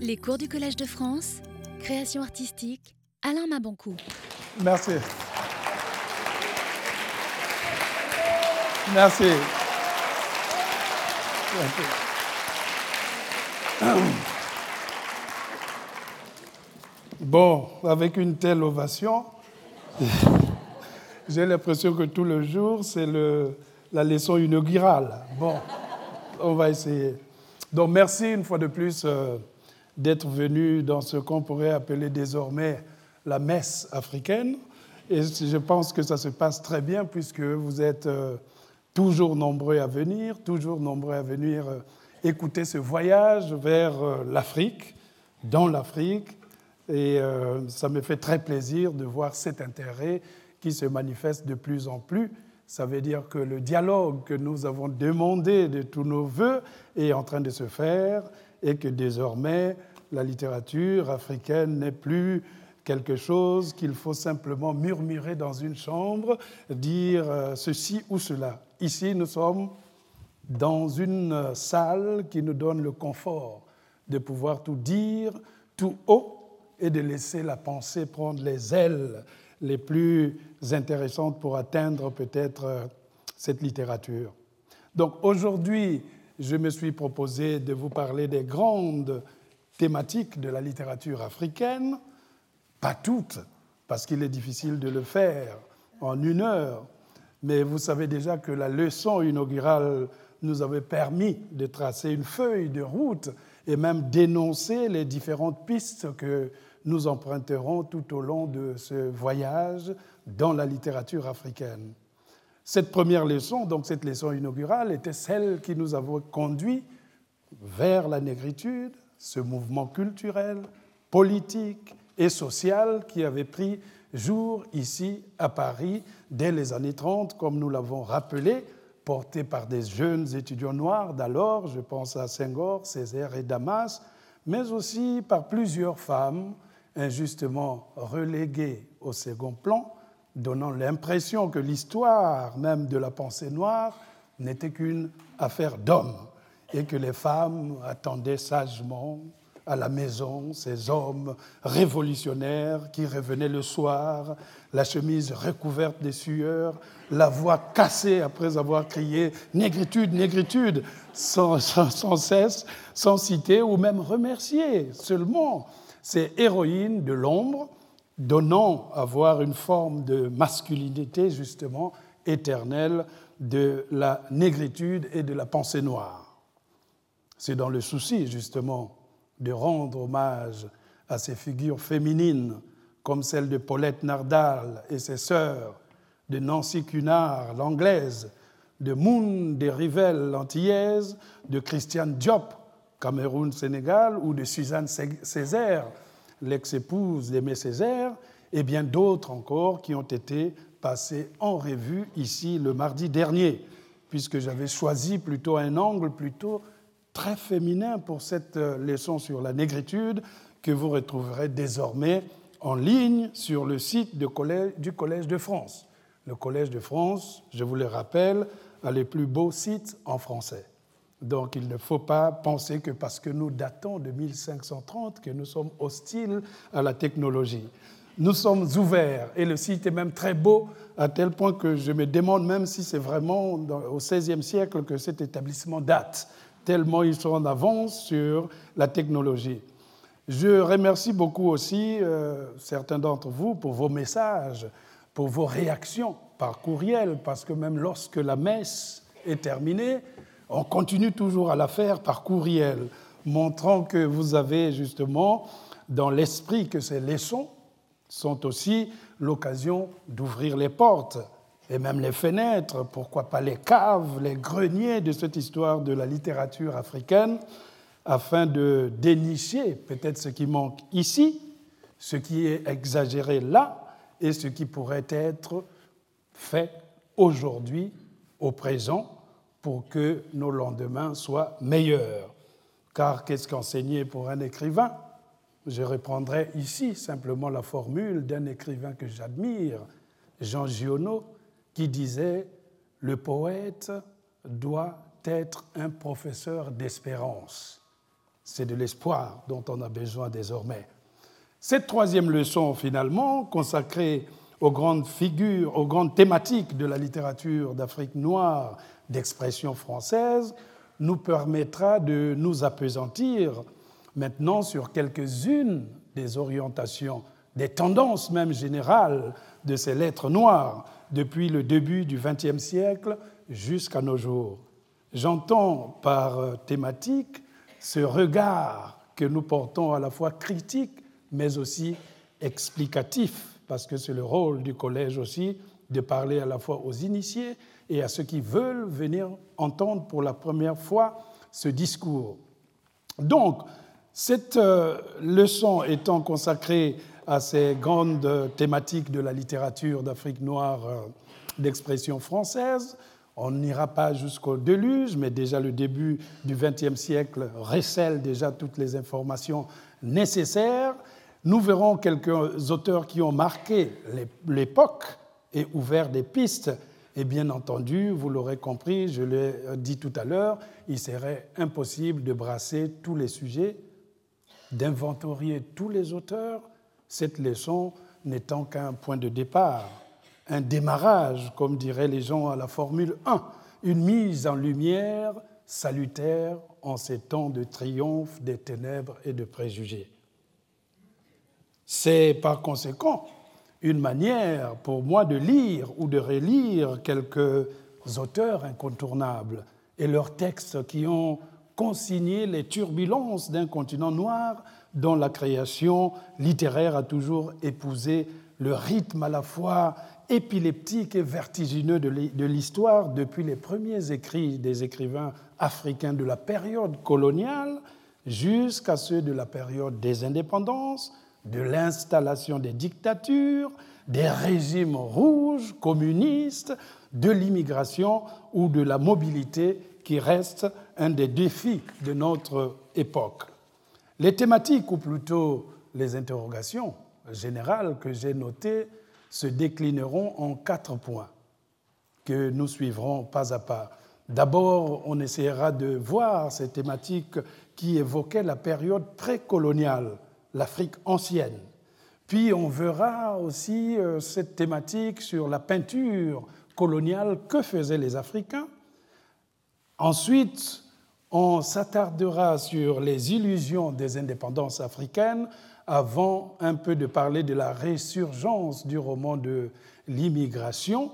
Les cours du Collège de France, création artistique, Alain Maboncou. Merci. Merci. Bon, avec une telle ovation, j'ai l'impression que tout le jour, c'est la leçon inaugurale. Bon, on va essayer. Donc merci une fois de plus euh, d'être venu dans ce qu'on pourrait appeler désormais la messe africaine. Et je pense que ça se passe très bien puisque vous êtes euh, toujours nombreux à venir, toujours nombreux à venir euh, écouter ce voyage vers l'Afrique, dans l'Afrique. Et ça me fait très plaisir de voir cet intérêt qui se manifeste de plus en plus ça veut dire que le dialogue que nous avons demandé de tous nos voeux est en train de se faire et que désormais la littérature africaine n'est plus quelque chose qu'il faut simplement murmurer dans une chambre, dire euh, ceci ou cela. Ici, nous sommes dans une salle qui nous donne le confort de pouvoir tout dire tout haut et de laisser la pensée prendre les ailes les plus intéressantes pour atteindre peut-être euh, cette littérature. Donc aujourd'hui, je me suis proposé de vous parler des grandes thématiques de la littérature africaine, pas toutes, parce qu'il est difficile de le faire en une heure, mais vous savez déjà que la leçon inaugurale nous avait permis de tracer une feuille de route et même d'énoncer les différentes pistes que nous emprunterons tout au long de ce voyage dans la littérature africaine. Cette première leçon, donc cette leçon inaugurale, était celle qui nous avait conduit vers la négritude, ce mouvement culturel, politique et social qui avait pris jour ici à Paris dès les années 30, comme nous l'avons rappelé, porté par des jeunes étudiants noirs d'alors, je pense à Senghor, Césaire et Damas, mais aussi par plusieurs femmes injustement reléguée au second plan, donnant l'impression que l'histoire même de la pensée noire n'était qu'une affaire d'hommes et que les femmes attendaient sagement à la maison ces hommes révolutionnaires qui revenaient le soir, la chemise recouverte de sueur, la voix cassée après avoir crié Négritude, négritude, sans cesse, sans citer ou même remercier seulement ces héroïnes de l'ombre, donnant à voir une forme de masculinité justement éternelle de la négritude et de la pensée noire. C'est dans le souci justement de rendre hommage à ces figures féminines comme celle de Paulette Nardal et ses sœurs, de Nancy Cunard, l'anglaise, de Moon Rivelles, l'antillaise, de Christiane Diop, Cameroun-Sénégal, ou de Suzanne Césaire, l'ex-épouse d'Aimé Césaire, et bien d'autres encore qui ont été passés en revue ici le mardi dernier, puisque j'avais choisi plutôt un angle plutôt très féminin pour cette euh, leçon sur la négritude que vous retrouverez désormais en ligne sur le site du Collège de France. Le Collège de France, je vous le rappelle, a les plus beaux sites en français. Donc il ne faut pas penser que parce que nous datons de 1530 que nous sommes hostiles à la technologie. Nous sommes ouverts et le site est même très beau à tel point que je me demande même si c'est vraiment au XVIe siècle que cet établissement date, tellement ils sont en avance sur la technologie. Je remercie beaucoup aussi euh, certains d'entre vous pour vos messages, pour vos réactions par courriel, parce que même lorsque la messe est terminée, on continue toujours à la faire par courriel, montrant que vous avez justement dans l'esprit que ces leçons sont aussi l'occasion d'ouvrir les portes et même les fenêtres, pourquoi pas les caves, les greniers de cette histoire de la littérature africaine, afin de dénicher peut-être ce qui manque ici, ce qui est exagéré là, et ce qui pourrait être fait aujourd'hui, au présent, pour que nos lendemains soient meilleurs. Car qu'est-ce qu'enseigner pour un écrivain? Je reprendrai ici simplement la formule d'un écrivain que j'admire, Jean Giono, qui disait Le poète doit être un professeur d'espérance. c'est de l'espoir dont on a besoin désormais. Cette troisième leçon, finalement, consacrée aux grandes figures, aux grandes thématiques de la littérature d'Afrique noire d'expression française, nous permettra de nous appesantir maintenant sur quelques-unes des orientations, des tendances même générales de ces lettres noires depuis le début du XXe siècle jusqu'à nos jours. J'entends par thématique ce regard que nous portons à la fois critique mais aussi explicatif, parce que c'est le rôle du collège aussi de parler à la fois aux initiés et à ceux qui veulent venir entendre pour la première fois ce discours. Donc, cette euh, leçon étant consacrée à ces grandes thématiques de la littérature d'Afrique noire euh, d'expression française, on n'ira pas jusqu'au déluge, mais déjà le début du XXe siècle recèle déjà toutes les informations nécessaires. Nous verrons quelques auteurs qui ont marqué l'époque et ouvert des pistes. Et bien entendu, vous l'aurez compris, je l'ai dit tout à l'heure, il serait impossible de brasser tous les sujets, d'inventorier tous les auteurs, cette leçon n'étant qu'un point de départ, un démarrage, comme diraient les gens à la Formule 1, une mise en lumière salutaire en ces temps de triomphe des ténèbres et de préjugés. C'est par conséquent une manière pour moi de lire ou de relire quelques auteurs incontournables et leurs textes qui ont consigné les turbulences d'un continent noir dont la création littéraire a toujours épousé le rythme à la fois épileptique et vertigineux de l'histoire depuis les premiers écrits des écrivains africains de la période coloniale jusqu'à ceux de la période des indépendances, de l'installation des dictatures, des régimes rouges, communistes, de l'immigration ou de la mobilité qui reste un des défis de notre époque. Les thématiques, ou plutôt les interrogations générales que j'ai notées, se déclineront en quatre points que nous suivrons pas à pas. D'abord, on essaiera de voir ces thématiques qui évoquaient la période précoloniale, l'Afrique ancienne. Puis on verra aussi euh, cette thématique sur la peinture coloniale que faisaient les Africains. Ensuite, on s'attardera sur les illusions des indépendances africaines avant un peu de parler de la résurgence du roman de l'immigration,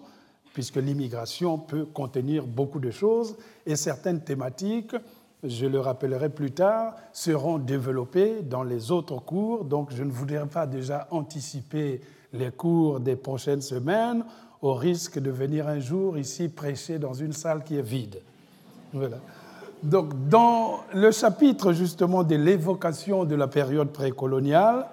puisque l'immigration peut contenir beaucoup de choses et certaines thématiques je le rappellerai plus tard, seront développés dans les autres cours. Donc je ne voudrais pas déjà anticiper les cours des prochaines semaines au risque de venir un jour ici prêcher dans une salle qui est vide. Voilà. Donc dans le chapitre justement de l'évocation de la période précoloniale,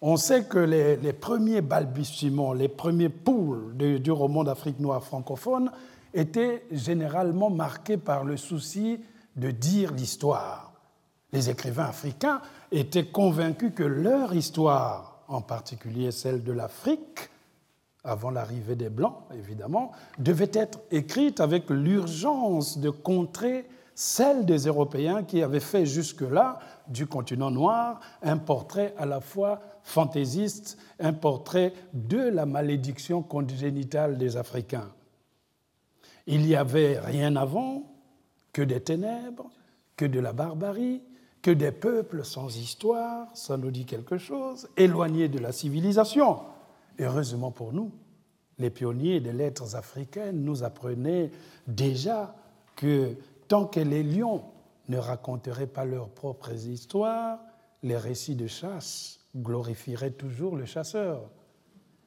on sait que les, premiers balbutiements, les premiers poules du roman d'Afrique noire francophone étaient généralement marqués par le souci de dire l'histoire. Les écrivains africains étaient convaincus que leur histoire, en particulier celle de l'Afrique, avant l'arrivée des Blancs, évidemment, devait être écrite avec l'urgence de contrer celle des Européens qui avaient fait jusque-là du continent noir un portrait à la fois fantaisiste, un portrait de la malédiction congénitale des Africains. Il n'y avait rien avant, que des ténèbres, que de la barbarie, que des peuples sans histoire, ça nous dit quelque chose, éloignés de la civilisation. Heureusement pour nous, les pionniers des lettres africaines nous apprenaient déjà que tant que les lions ne raconteraient pas leurs propres histoires, les récits de chasse glorifieraient toujours le chasseur.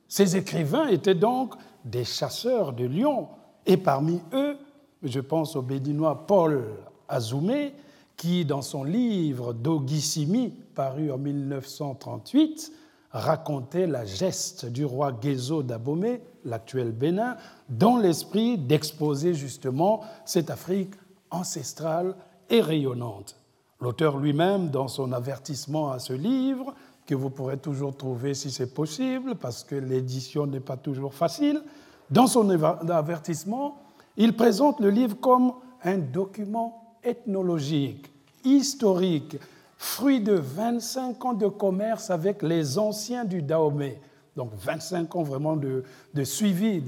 Ces écrivains étaient donc des chasseurs de lions, et parmi eux, je pense au béninois Paul Azoumé, qui, dans son livre Dogissimi, paru en 1938, racontait la geste du roi Gézo d'Abomey, l'actuel Bénin, dans l'esprit d'exposer justement cette Afrique ancestrale et rayonnante. L'auteur lui-même, dans son avertissement à ce livre, que vous pourrez toujours trouver si c'est possible, parce que l'édition n'est pas toujours facile, dans son avertissement, il présente le livre comme un document ethnologique, historique, fruit de 25 ans de commerce avec les anciens du Dahomey. Donc 25 ans vraiment de, suivi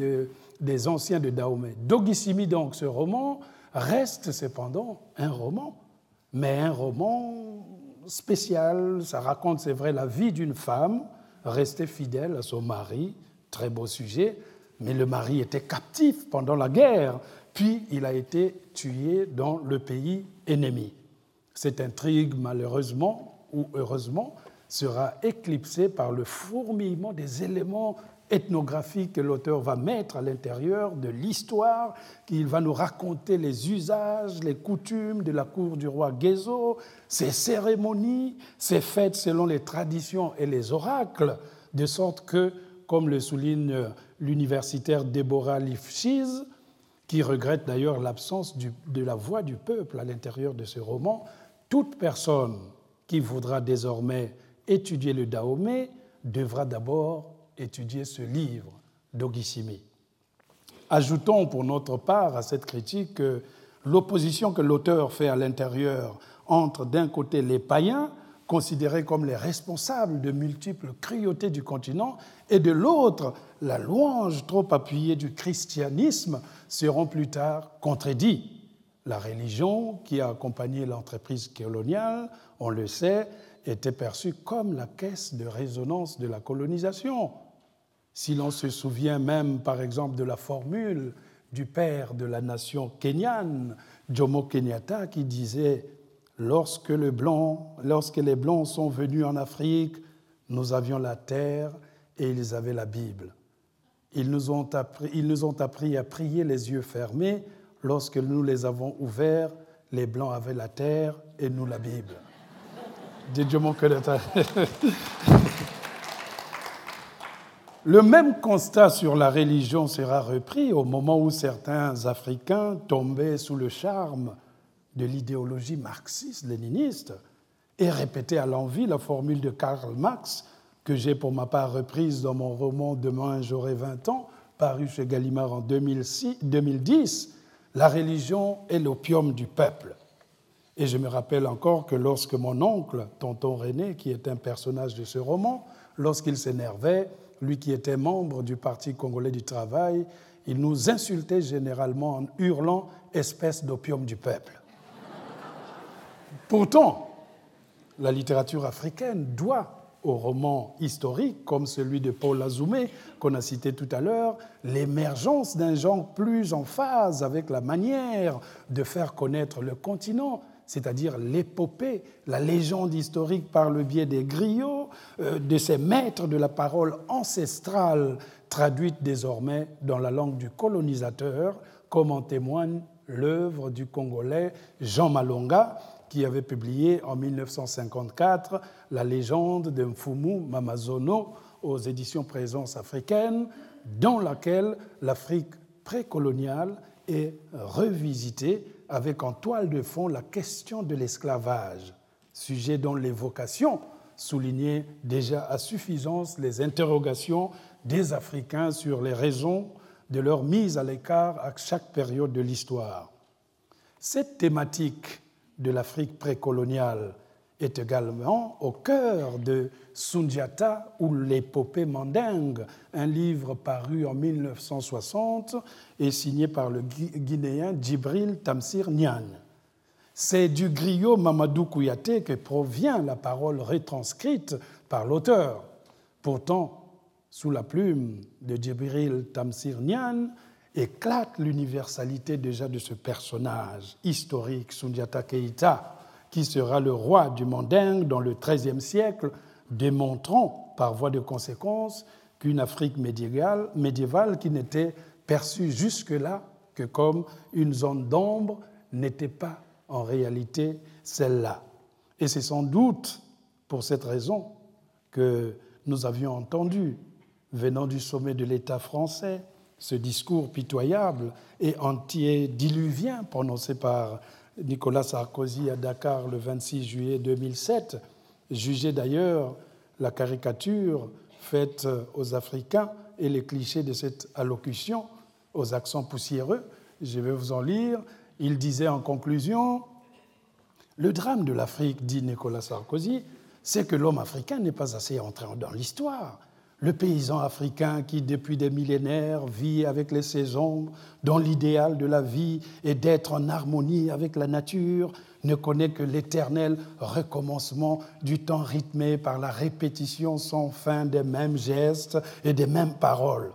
des anciens de Dahomey. Dogissimi, donc, ce roman, reste cependant un roman, mais un roman spécial. Ça raconte, c'est vrai, la vie d'une femme restée fidèle à son mari, très beau sujet, mais le mari était captif pendant la guerre, puis il a été tué dans le pays ennemi. Cette intrigue, malheureusement ou heureusement, sera éclipsée par le fourmillement des éléments ethnographique que l'auteur va mettre à l'intérieur de l'histoire, qu'il va nous raconter les usages, les coutumes de la cour du roi Gézo, ses cérémonies, ses fêtes selon les traditions et les oracles, de sorte que, comme le souligne l'universitaire Deborah Lifshitz, qui regrette d'ailleurs l'absence de la voix du peuple à l'intérieur de ce roman, toute personne qui voudra désormais étudier le Dahomey devra d'abord étudier ce livre d'Ogissimi. Ajoutons pour notre part à cette critique que l'opposition que l'auteur fait à l'intérieur entre d'un côté les païens, considérés comme les responsables de multiples cruautés du continent, et de l'autre la louange trop appuyée du christianisme, seront plus tard contredits. La religion qui a accompagné l'entreprise coloniale, on le sait, était perçue comme la caisse de résonance de la colonisation. Si l'on se souvient même, par exemple, de la formule du père de la nation kenyane, Jomo Kenyatta, qui disait lorsque, les Blancs sont venus en Afrique, nous avions la terre et ils avaient la Bible. Ils nous ont appris, ils nous ont appris à prier les yeux fermés. Lorsque nous les avons ouverts, les Blancs avaient la terre et nous la Bible. Le même constat sur la religion sera repris au moment où certains Africains tombaient sous le charme de l'idéologie marxiste-léniniste et répétaient à l'envi la formule de Karl Marx que j'ai pour ma part reprise dans mon roman Demain j'aurai 20 ans, paru chez Gallimard en 2010, La religion est l'opium du peuple. Et je me rappelle encore que lorsque mon oncle, tonton René, qui est un personnage de ce roman, lorsqu'il s'énervait, lui qui était membre du Parti congolais du travail, il nous insultait généralement en hurlant espèce d'opium du peuple. Pourtant, la littérature africaine doit au roman historique comme celui de Paul Azoumé qu'on a cité tout à l'heure, l'émergence d'un genre plus en phase avec la manière de faire connaître le continent c'est-à-dire l'épopée, la légende historique par le biais des griots, euh, de ces maîtres de la parole ancestrale traduite désormais dans la langue du colonisateur, comme en témoigne l'œuvre du Congolais Jean Malonga, qui avait publié en 1954 la légende de Mfumu Mamazono aux éditions Présence africaine, dans laquelle l'Afrique précoloniale est revisitée avec en toile de fond la question de l'esclavage, sujet dont l'évocation soulignait déjà à suffisance les interrogations des Africains sur les raisons de leur mise à l'écart à chaque période de l'histoire. Cette thématique de l'Afrique précoloniale est également au cœur de Sundiata ou l'épopée mandingue, un livre paru en 1960 et signé par le Guinéen Djibril Tamsir Nian. C'est du griot Mamadou Kouyaté que provient la parole retranscrite par l'auteur. Pourtant, sous la plume de Djibril Tamsir Nian, éclate l'universalité déjà de ce personnage historique, Sundiata Keita, qui sera le roi du Mandingue dans le XIIIe siècle, démontrant par voie de conséquence qu'une Afrique médiévale, médiévale qui n'était perçue jusque-là que comme une zone d'ombre n'était pas en réalité celle-là. Et c'est sans doute pour cette raison que nous avions entendu, venant du sommet de l'État français, ce discours pitoyable et anti-diluvien prononcé par Nicolas Sarkozy à Dakar le 26 juillet 2007, jugeait d'ailleurs la caricature faite aux Africains et les clichés de cette allocution aux accents poussiéreux. Je vais vous en lire. Il disait en conclusion Le drame de l'Afrique, dit Nicolas Sarkozy, c'est que l'homme africain n'est pas assez entré dans l'histoire. Le paysan africain qui, depuis des millénaires, vit avec les saisons, dont l'idéal de la vie est d'être en harmonie avec la nature, ne connaît que l'éternel recommencement du temps rythmé par la répétition sans fin des mêmes gestes et des mêmes paroles.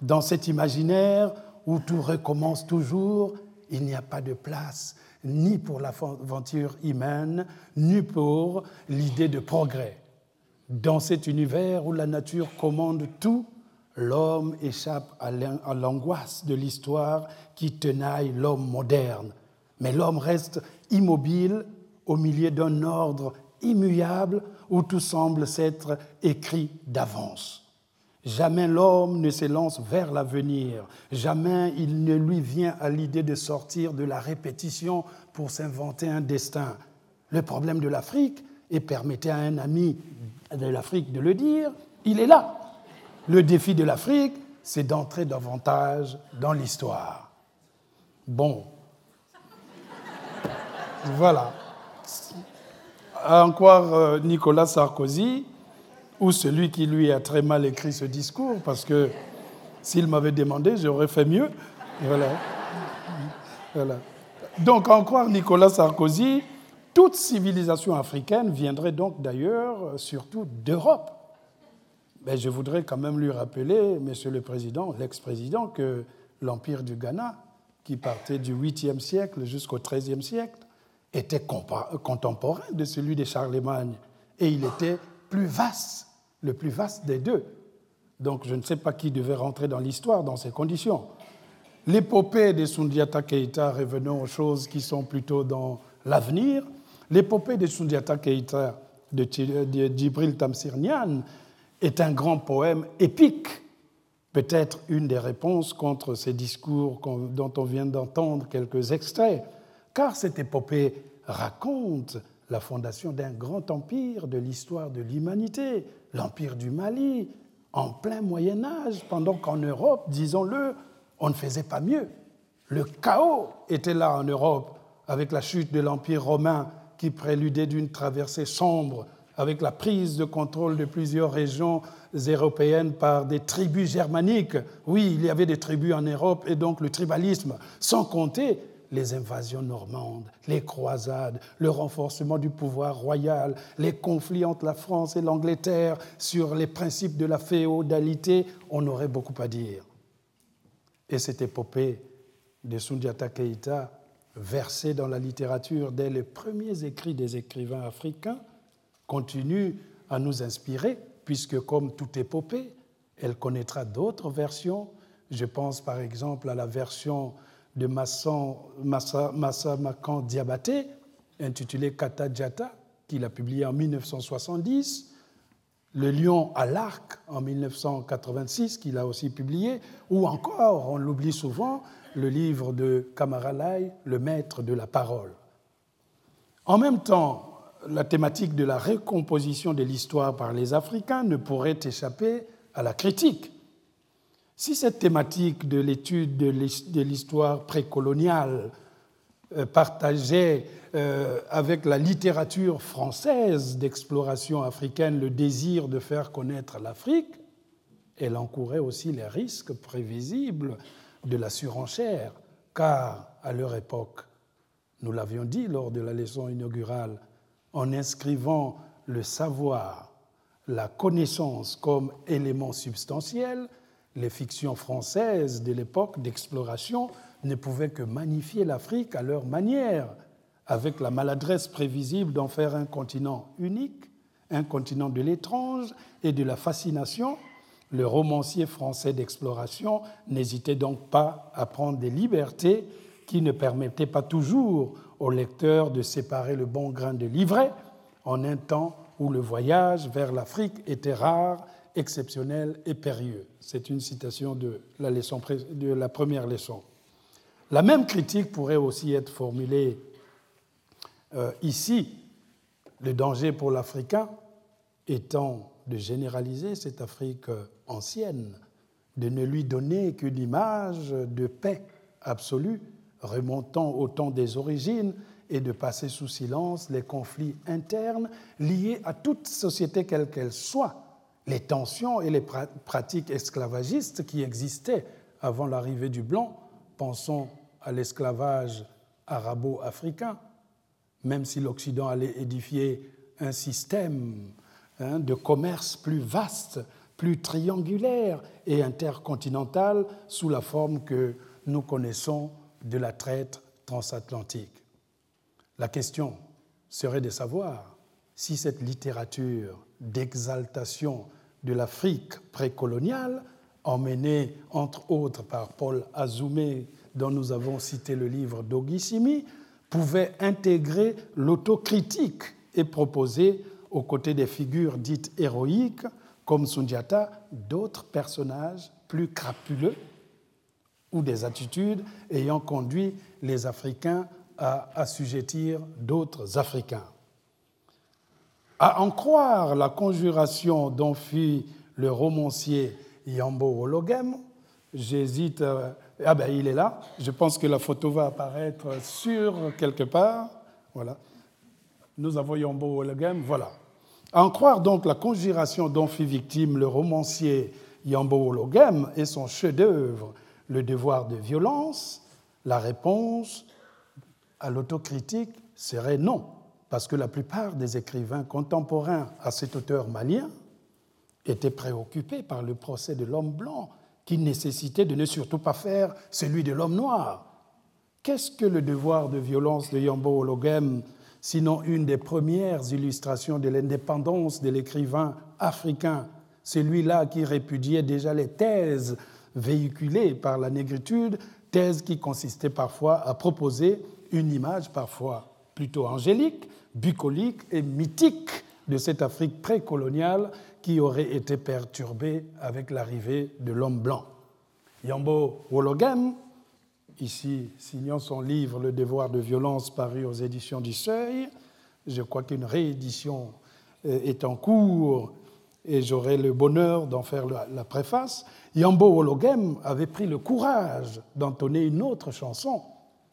Dans cet imaginaire où tout recommence toujours, il n'y a pas de place ni pour l'aventure humaine, ni pour l'idée de progrès. Dans cet univers où la nature commande tout, l'homme échappe à l'angoisse de l'histoire qui tenaille l'homme moderne. Mais l'homme reste immobile au milieu d'un ordre immuable où tout semble s'être écrit d'avance. Jamais l'homme ne s'élance vers l'avenir, jamais il ne lui vient à l'idée de sortir de la répétition pour s'inventer un destin. Le problème de l'Afrique, et permettez à un ami de l'Afrique de le dire, il est là. Le défi de l'Afrique, c'est d'entrer davantage dans l'histoire. Bon. Voilà. À en croire euh, Nicolas Sarkozy, ou celui qui lui a très mal écrit ce discours, parce que s'il m'avait demandé, j'aurais fait mieux. Voilà. voilà. Donc, en croire Nicolas Sarkozy, toute civilisation africaine viendrait donc d'ailleurs euh, surtout d'Europe. Mais je voudrais quand même lui rappeler, Monsieur le Président, l'ex-président, que l'empire du Ghana, qui partait du 8e siècle jusqu'au 13e siècle, était contemporain de celui de Charlemagne. Et il était plus vaste, le plus vaste des deux. Donc je ne sais pas qui devait rentrer dans l'histoire dans ces conditions. L'épopée de Sundiata Keita, revenons aux choses qui sont plutôt dans l'avenir, L'épopée de Sundiata Keita de Djibril Tamsir Niane est un grand poème épique, peut-être une des réponses contre ces discours dont on vient d'entendre quelques extraits, car cette épopée raconte la fondation d'un grand empire de l'histoire de l'humanité, l'empire du Mali, en plein Moyen Âge, pendant qu'en Europe, disons-le, on ne faisait pas mieux. Le chaos était là en Europe avec la chute de l'Empire romain qui préludait d'une traversée sombre avec la prise de contrôle de plusieurs régions européennes par des tribus germaniques. Oui, il y avait des tribus en Europe et donc le tribalisme, sans compter les invasions normandes, les croisades, le renforcement du pouvoir royal, les conflits entre la France et l'Angleterre sur les principes de la féodalité, on aurait beaucoup à dire. Et cette épopée de Sundiata Keita versée dans la littérature dès les premiers écrits des écrivains africains, continue à nous inspirer, puisque comme toute épopée, elle connaîtra d'autres versions. Je pense par exemple à la version de Massa, Massa Makan Diabaté, intitulée Kata Djata, qu'il a publié en 1970, Le lion à l'arc en 1986, qu'il a aussi publié, ou encore, on l'oublie souvent, le livre de Kamaralai, Le maître de la parole. En même temps, la thématique de la recomposition de l'histoire par les Africains ne pourrait échapper à la critique. Si cette thématique de l'étude de l'histoire précoloniale euh, partageait euh, avec la littérature française d'exploration africaine le désir de faire connaître l'Afrique, elle encourait aussi les risques prévisibles de la surenchère, car à leur époque, nous l'avions dit lors de la leçon inaugurale, en inscrivant le savoir, la connaissance comme élément substantiel, les fictions françaises de l'époque d'exploration ne pouvaient que magnifier l'Afrique à leur manière, avec la maladresse prévisible d'en faire un continent unique, un continent de l'étrange et de la fascination, le romancier français d'exploration n'hésitait donc pas à prendre des libertés qui ne permettaient pas toujours au lecteur de séparer le bon grain de l'ivraie en un temps où le voyage vers l'Afrique était rare, exceptionnel et périlleux. C'est une citation de la, première leçon. La même critique pourrait aussi être formulée euh, ici. Le danger pour l'Africain étant de généraliser cette Afrique ancienne, de ne lui donner qu'une image de paix absolue remontant au temps des origines et de passer sous silence les conflits internes liés à toute société quelle qu'elle soit, les tensions et les pratiques esclavagistes qui existaient avant l'arrivée du blanc, pensons à l'esclavage arabo-africain, même si l'Occident allait édifier un système hein, de commerce plus vaste, plus triangulaire et intercontinental sous la forme que nous connaissons de la traite transatlantique. La question serait de savoir si cette littérature d'exaltation de l'Afrique précoloniale, emmenée entre autres par Paul Azoumé, dont nous avons cité le livre d'Ogissimi, pouvait intégrer l'autocritique et proposer, aux côtés des figures dites héroïques, comme Sundiata, d'autres personnages plus crapuleux ou des attitudes ayant conduit les Africains à assujettir d'autres Africains. À en croire la conjuration dont fit le romancier Yambo Wologem, j'hésite. ah ben il est là. Je pense que la photo va apparaître sur quelque part. Voilà. Nous avons Yambo Wologem. Voilà. À en croire donc la conjuration dont fit victime le romancier Yambo Wologem et son chef-d'œuvre, Le devoir de violence, la réponse à l'autocritique serait non, parce que la plupart des écrivains contemporains à cet auteur malien étaient préoccupés par le procès de l'homme blanc, qui nécessitait de ne surtout pas faire celui de l'homme noir. Qu'est-ce que le devoir de violence de Yambo Ologem, sinon une des premières illustrations de l'indépendance de l'écrivain africain, celui-là qui répudiait déjà les thèses véhiculées par la négritude, thèses qui consistaient parfois à proposer une image parfois plutôt angélique, bucolique et mythique de cette Afrique précoloniale qui aurait été perturbée avec l'arrivée de l'homme blanc. Yambo Wologem, ici signant son livre Le devoir de violence paru aux éditions du Seuil, je crois qu'une réédition euh, est en cours et j'aurai le bonheur d'en faire la préface. Yambo Wologem avait pris le courage d'entonner une autre chanson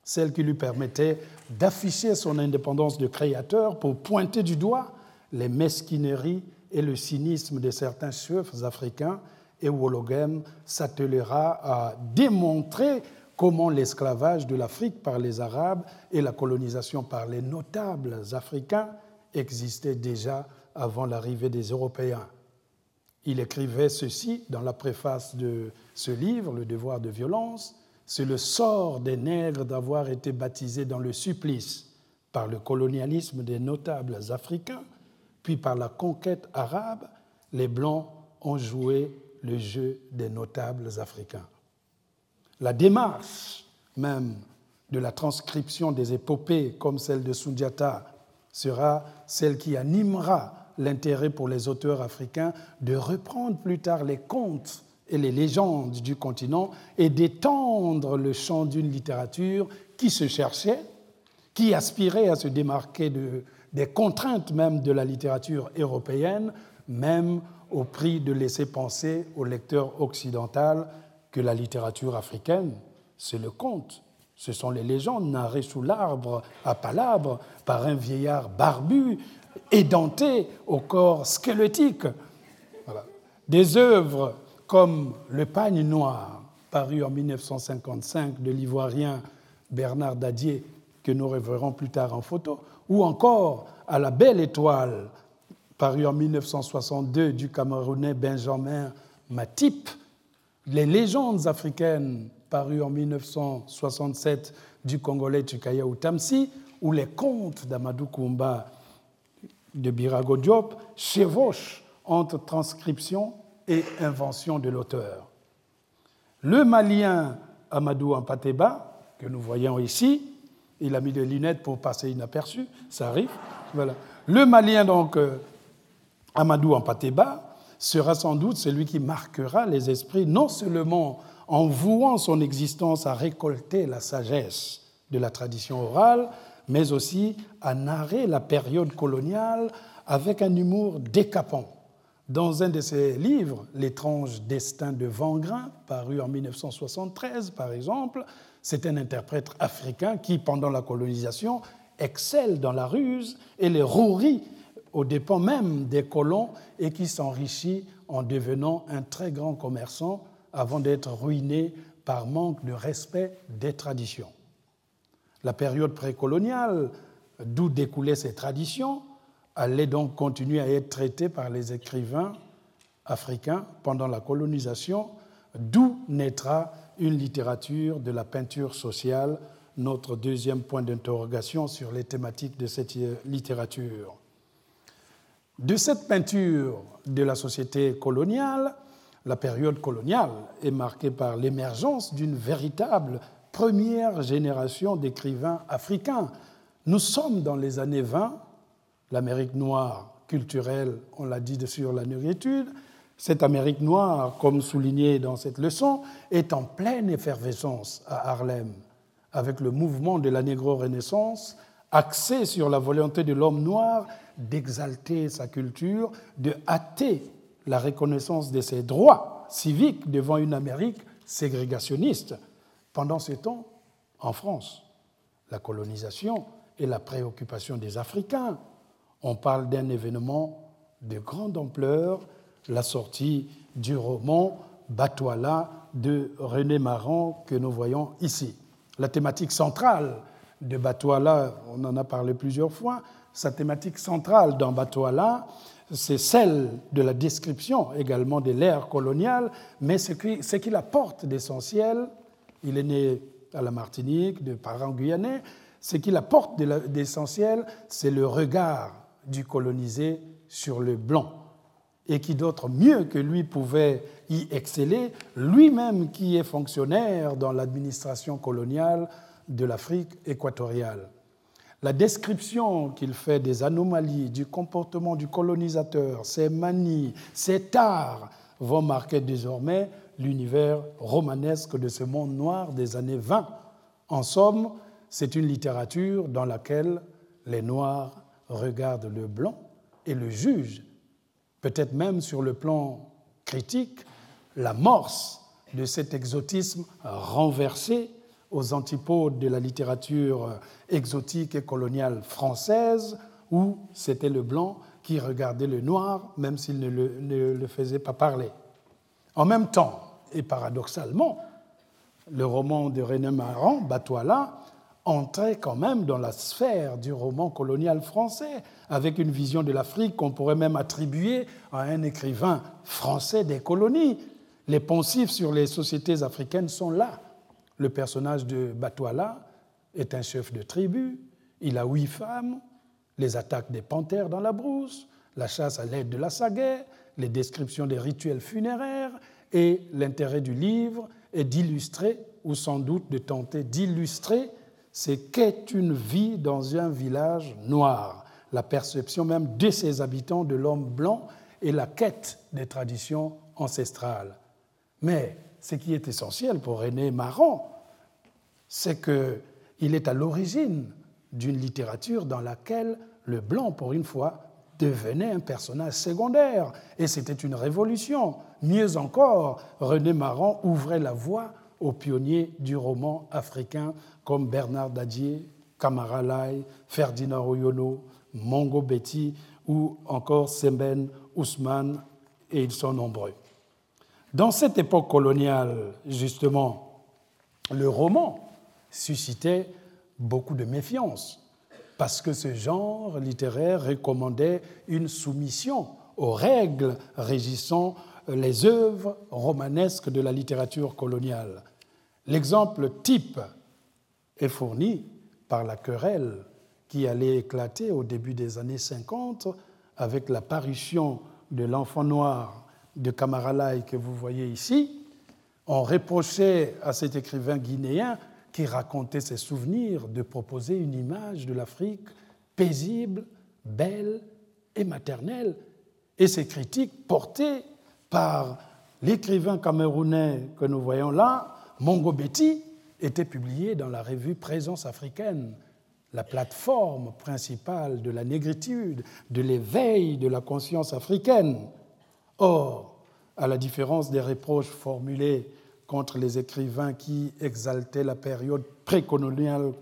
celle qui lui permettait d'afficher son indépendance de créateur pour pointer du doigt les mesquineries et le cynisme de certains chefs africains, et Wologem s'attelera à démontrer comment l'esclavage de l'Afrique par les Arabes et la colonisation par les notables africains existaient déjà avant l'arrivée des Européens. Il écrivait ceci dans la préface de ce livre, Le devoir de violence. C'est le sort des nègres d'avoir été baptisés dans le supplice par le colonialisme des notables africains, puis par la conquête arabe, les Blancs ont joué le jeu des notables africains. La démarche même de la transcription des épopées comme celle de Sundiata sera celle qui animera l'intérêt pour les auteurs africains de reprendre plus tard les contes et les légendes du continent et d'étendre le champ d'une littérature qui se cherchait, qui aspirait à se démarquer de, des contraintes même de la littérature européenne, même au prix de laisser penser au lecteur occidental que la littérature africaine, c'est le conte. Ce sont les légendes narrées sous l'arbre à palabres par un vieillard barbu, édenté au corps squelettique. Des œuvres comme Le pagne noir, paru en 1955 de l'ivoirien Bernard Dadier, que nous reverrons plus tard en photo, ou encore À la belle étoile, paru en 1962 du Camerounais Benjamin Matip, Les légendes africaines, paru en 1967 du Congolais Tukaya Utamsi, ou Les contes d'Amadou Koumba de Birago Diop chevauchent entre transcription et invention de l'auteur. Le Malien Amadou Ampateba, que nous voyons ici, il a mis des lunettes pour passer inaperçu, ça arrive. Voilà. Le Malien, donc, euh, Amadou Ampateba, sera sans doute celui qui marquera les esprits, non seulement en vouant son existence à récolter la sagesse de la tradition orale, mais aussi à narrer la période coloniale avec un humour décapant. Dans un de ses livres, L'étrange destin de Vangrin, paru en 1973 par exemple, c'est un interprète africain qui, pendant la colonisation, excelle dans la ruse et les roueries aux dépens même des colons et qui s'enrichit en devenant un très grand commerçant avant d'être ruiné par manque de respect des traditions. La période précoloniale, d'où découlaient ces traditions, allait donc continuer à être traitée par les écrivains africains pendant la colonisation, d'où naîtra une littérature de la peinture sociale, notre deuxième point d'interrogation sur les thématiques de cette littérature. De cette peinture de la société coloniale, la période coloniale est marquée par l'émergence d'une véritable première génération d'écrivains africains. Nous sommes dans les années 20, l'Amérique noire culturelle, on l'a dit sur la nourriture, cette Amérique noire, comme souligné dans cette leçon, est en pleine effervescence à Harlem, avec le mouvement de la négro-renaissance axé sur la volonté de l'homme noir d'exalter sa culture, de hâter la reconnaissance de ses droits civiques devant une Amérique ségrégationniste. Pendant ce temps, en France, la colonisation et la préoccupation des Africains, on parle d'un événement de grande ampleur la sortie du roman Batouala de René Maran que nous voyons ici. La thématique centrale de Batouala, on en a parlé plusieurs fois, sa thématique centrale dans Batouala, c'est celle de la description également de l'ère coloniale, mais ce qu'il apporte d'essentiel, il est né à la Martinique, de parents guyanais, ce qu'il apporte d'essentiel, c'est le regard du colonisé sur le blanc. Et qui d'autre mieux que lui pouvait y exceller, lui-même qui est fonctionnaire dans l'administration coloniale de l'Afrique équatoriale. La description qu'il fait des anomalies, du comportement du colonisateur, ses manies, ses tares, vont marquer désormais l'univers romanesque de ce monde noir des années 20. En somme, c'est une littérature dans laquelle les Noirs regardent le blanc et le jugent peut-être même sur le plan critique, l'amorce de cet exotisme renversé aux antipodes de la littérature exotique et coloniale française, où c'était le blanc qui regardait le noir, même s'il ne le, faisait pas parler. En même temps, et paradoxalement, le roman de René Maran, Batoila, entrait quand même dans la sphère du roman colonial français, avec une vision de l'Afrique qu'on pourrait même attribuer à un écrivain français des colonies. Les poncifs sur les sociétés africaines sont là. Le personnage de Batouala est un chef de tribu, il a huit femmes, les attaques des panthères dans la brousse, la chasse à l'aide de la sagaie, les descriptions des rituels funéraires, et l'intérêt du livre est d'illustrer, ou sans doute de tenter d'illustrer, c'est qu'est une vie dans un village noir, la perception même de ses habitants de l'homme blanc et la quête des traditions ancestrales. Mais ce qui est essentiel pour René Maran, c'est qu'il est à l'origine d'une littérature dans laquelle le blanc, pour une fois, devenait un personnage secondaire. Et c'était une révolution. Mieux encore, René Maran ouvrait la voie aux pionniers du roman africain comme Bernard Dadier, Kamara Lai, Ferdinand Oyono, Mongo Betty ou encore Semben Ousmane, et ils sont nombreux. Dans cette époque coloniale, justement, le roman suscitait beaucoup de méfiance, parce que ce genre littéraire recommandait une soumission aux règles régissant les œuvres romanesques de la littérature coloniale. L'exemple type est fourni par la querelle qui allait éclater au début des années 50 avec la parution de l'enfant noir de Kamaralai que vous voyez ici. On reprochait à cet écrivain guinéen qui racontait ses souvenirs de proposer une image de l'Afrique paisible, belle et maternelle. Et ces critiques portées par l'écrivain camerounais que nous voyons là, Mongo Betty, étaient publiées dans la revue Présence africaine, la plateforme principale de la négritude, de l'éveil de la conscience africaine. Or, à la différence des reproches formulés contre les écrivains qui exaltaient la période précoloniale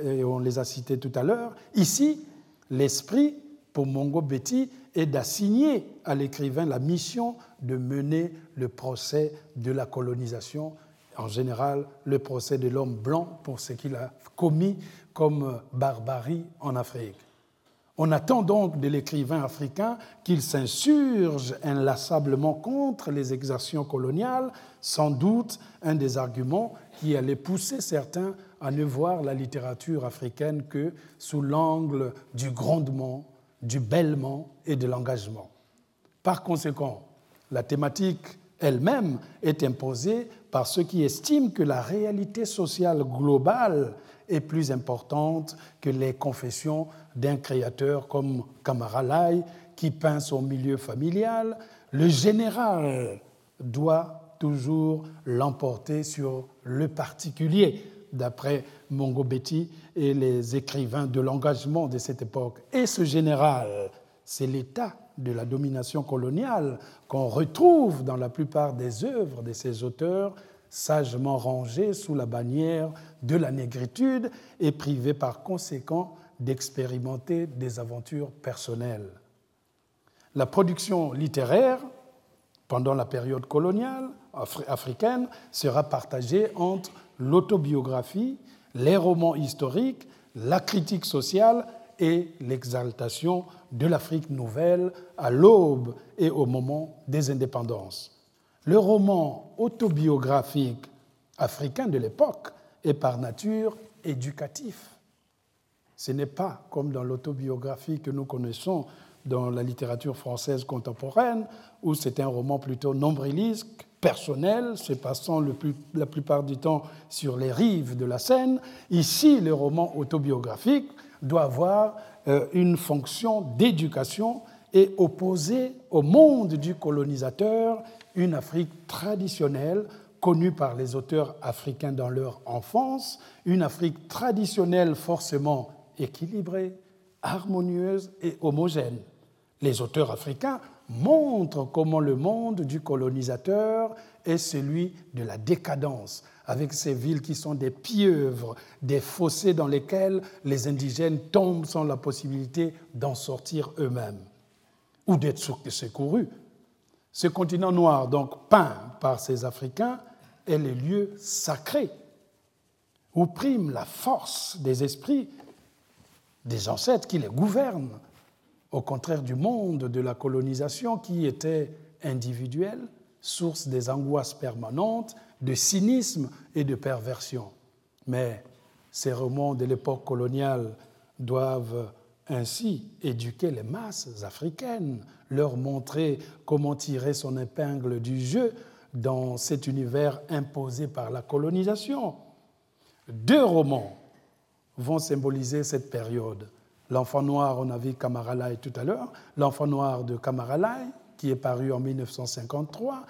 et on les a cités tout à l'heure. Ici, l'esprit, pour Mongo Betty, est d'assigner à l'écrivain la mission de mener le procès de la colonisation, en général le procès de l'homme blanc pour ce qu'il a commis comme barbarie en Afrique. On attend donc de l'écrivain africain qu'il s'insurge inlassablement contre les exactions coloniales, sans doute un des arguments qui allait pousser certains à ne voir la littérature africaine que sous l'angle du grondement, du bêlement et de l'engagement. Par conséquent, la thématique elle-même est imposée par ceux qui estiment que la réalité sociale globale est plus importante que les confessions d'un créateur comme Kamaralai qui peint son milieu familial. Le général doit toujours l'emporter sur le particulier, d'après Mongo Betty et les écrivains de l'engagement de cette époque. Et ce général, c'est l'état de la domination coloniale qu'on retrouve dans la plupart des œuvres de ces auteurs sagement rangés sous la bannière de la négritude et privés par conséquent d'expérimenter des aventures personnelles. La production littéraire, pendant la période coloniale africaine, sera partagée entre l'autobiographie, les romans historiques, la critique sociale et l'exaltation de l'Afrique nouvelle à l'aube et au moment des indépendances. Le roman autobiographique africain de l'époque est par nature éducatif. Ce n'est pas comme dans l'autobiographie que nous connaissons dans la littérature française contemporaine, où c'est un roman plutôt nombriliste, personnel, se passant la plupart du temps sur les rives de la Seine. Ici, le roman autobiographique doit avoir euh, une fonction d'éducation et opposer au monde du colonisateur une Afrique traditionnelle connue par les auteurs africains dans leur enfance, une Afrique traditionnelle forcément équilibrée, harmonieuse et homogène. Les auteurs africains montrent comment le monde du colonisateur est celui de la décadence, avec ces villes qui sont des pieuvres, des fossés dans lesquels les indigènes tombent sans la possibilité d'en sortir eux-mêmes ou d'être secourus ce continent noir, donc peint par ces Africains, est le lieu sacré où prime la force des esprits des ancêtres qui les gouvernent, au contraire du monde de la colonisation qui était individuel, source des angoisses permanentes, de cynisme et de perversion. Mais ces romans de l'époque coloniale doivent ainsi éduquer les masses africaines, leur montrer comment tirer son épingle du jeu dans cet univers imposé par la colonisation. Deux romans vont symboliser cette période. L'enfant noir, on a vu Kamaralai tout à l'heure, l'enfant noir de Kamaralai, qui est paru en 1953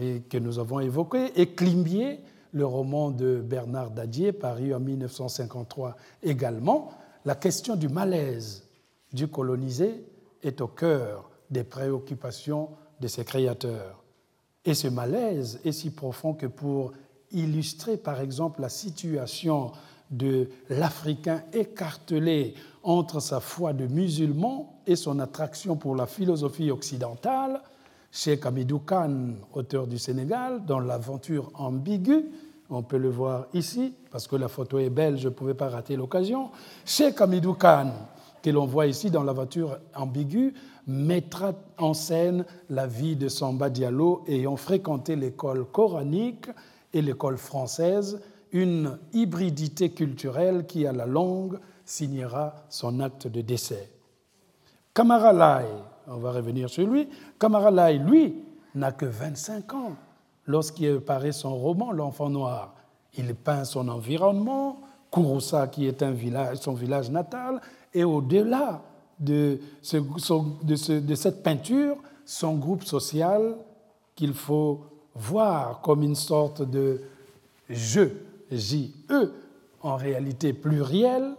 et que nous avons évoqué, et Climbier, le roman de Bernard Dadier, paru en 1953 également, la question du malaise du colonisé est au cœur des préoccupations de ses créateurs. Et ce malaise est si profond que pour illustrer par exemple la situation de l'Africain écartelé entre sa foi de musulman et son attraction pour la philosophie occidentale, Cheikh Hamidou Khan, auteur du Sénégal, dans L'aventure ambiguë, on peut le voir ici, parce que la photo est belle, je ne pouvais pas rater l'occasion. Cheikh Hamidou Khan, que l'on voit ici dans la voiture ambiguë, mettra en scène la vie de Samba Diallo ayant fréquenté l'école coranique et l'école française, une hybridité culturelle qui, à la longue, signera son acte de décès. Kamara Lai, on va revenir sur lui, Kamara Lai, lui, n'a que 25 ans lorsqu'il paraît son roman L'enfant noir. Il peint son environnement, Kouroussa qui est son village natal, et au-delà de, de, cette peinture, son groupe social qu'il faut voir comme une sorte de jeu, J-E, en réalité pluriel,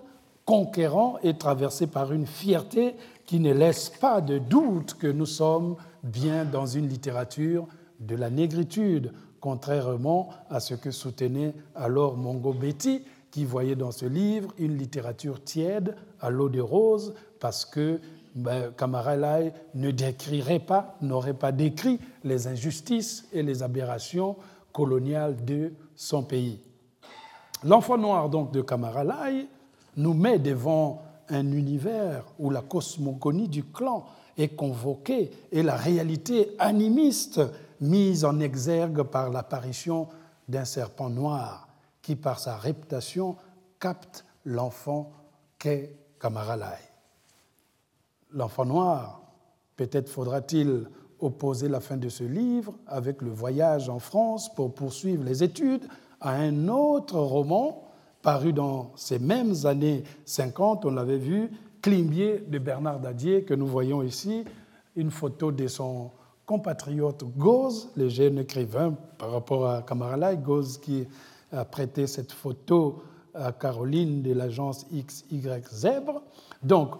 conquérant et traversé par une fierté qui ne laisse pas de doute que nous sommes bien dans une littérature de la négritude, contrairement à ce que soutenait alors Mongo Betty, qui voyait dans ce livre une littérature tiède à l'eau de rose parce que ben, ne décrirait pas, n'aurait pas décrit les injustices et les aberrations coloniales de son pays. L'enfant noir donc de Kamaralai nous met devant un univers où la cosmogonie du clan est convoquée et la réalité animiste mise en exergue par l'apparition d'un serpent noir qui, par sa réputation, capte l'enfant qu'est Kamaralai. L'enfant noir, peut-être faudra-t-il opposer la fin de ce livre avec le voyage en France pour poursuivre les études à un autre roman paru dans ces mêmes années 50, on l'avait vu, Climbier de Bernard Dadier, que nous voyons ici, une photo de son compatriote Gauze, le jeune écrivain par rapport à Kamaralai, Gauze qui a prêté cette photo à Caroline de l'agence XY Zèbre. Donc,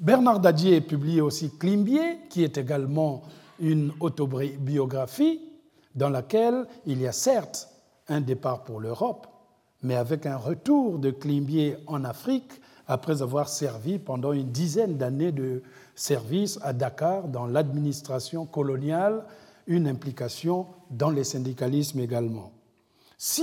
Bernard Dadier publié aussi Climbier, qui est également une autobiographie dans laquelle il y a certes un départ pour l'Europe, mais avec un retour de Climbier en Afrique après avoir servi pendant une dizaine d'années de service à Dakar dans l'administration coloniale, une implication dans les syndicalismes également.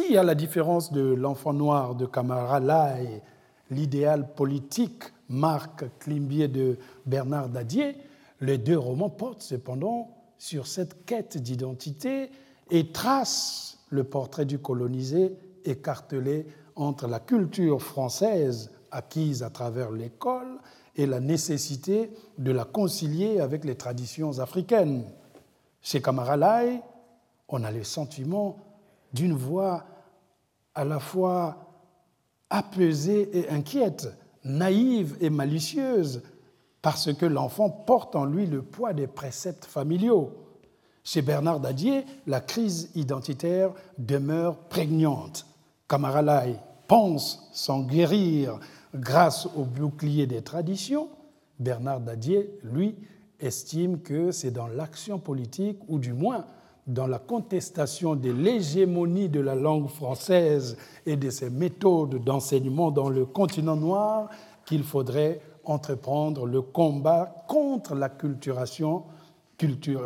Y a la différence de l'enfant noir de Camara et l'idéal politique Marc Climbier de Bernard Dadier, les deux romans portent cependant sur cette quête d'identité et tracent le portrait du colonisé écartelé entre la culture française acquise à travers l'école et la nécessité de la concilier avec les traditions africaines. Chez Kamaralai, on a le sentiment d'une voix à la fois apaisée et inquiète, naïve et malicieuse, parce que l'enfant porte en lui le poids des préceptes familiaux. Chez Bernard Dadier, la crise identitaire demeure prégnante. Kamaralai pense s'en guérir grâce au bouclier des traditions. Bernard Dadier, lui, estime que c'est dans l'action politique, ou du moins dans la contestation de l'hégémonie de la langue française et de ses méthodes d'enseignement dans le continent noir, qu'il faudrait entreprendre le combat contre la culturation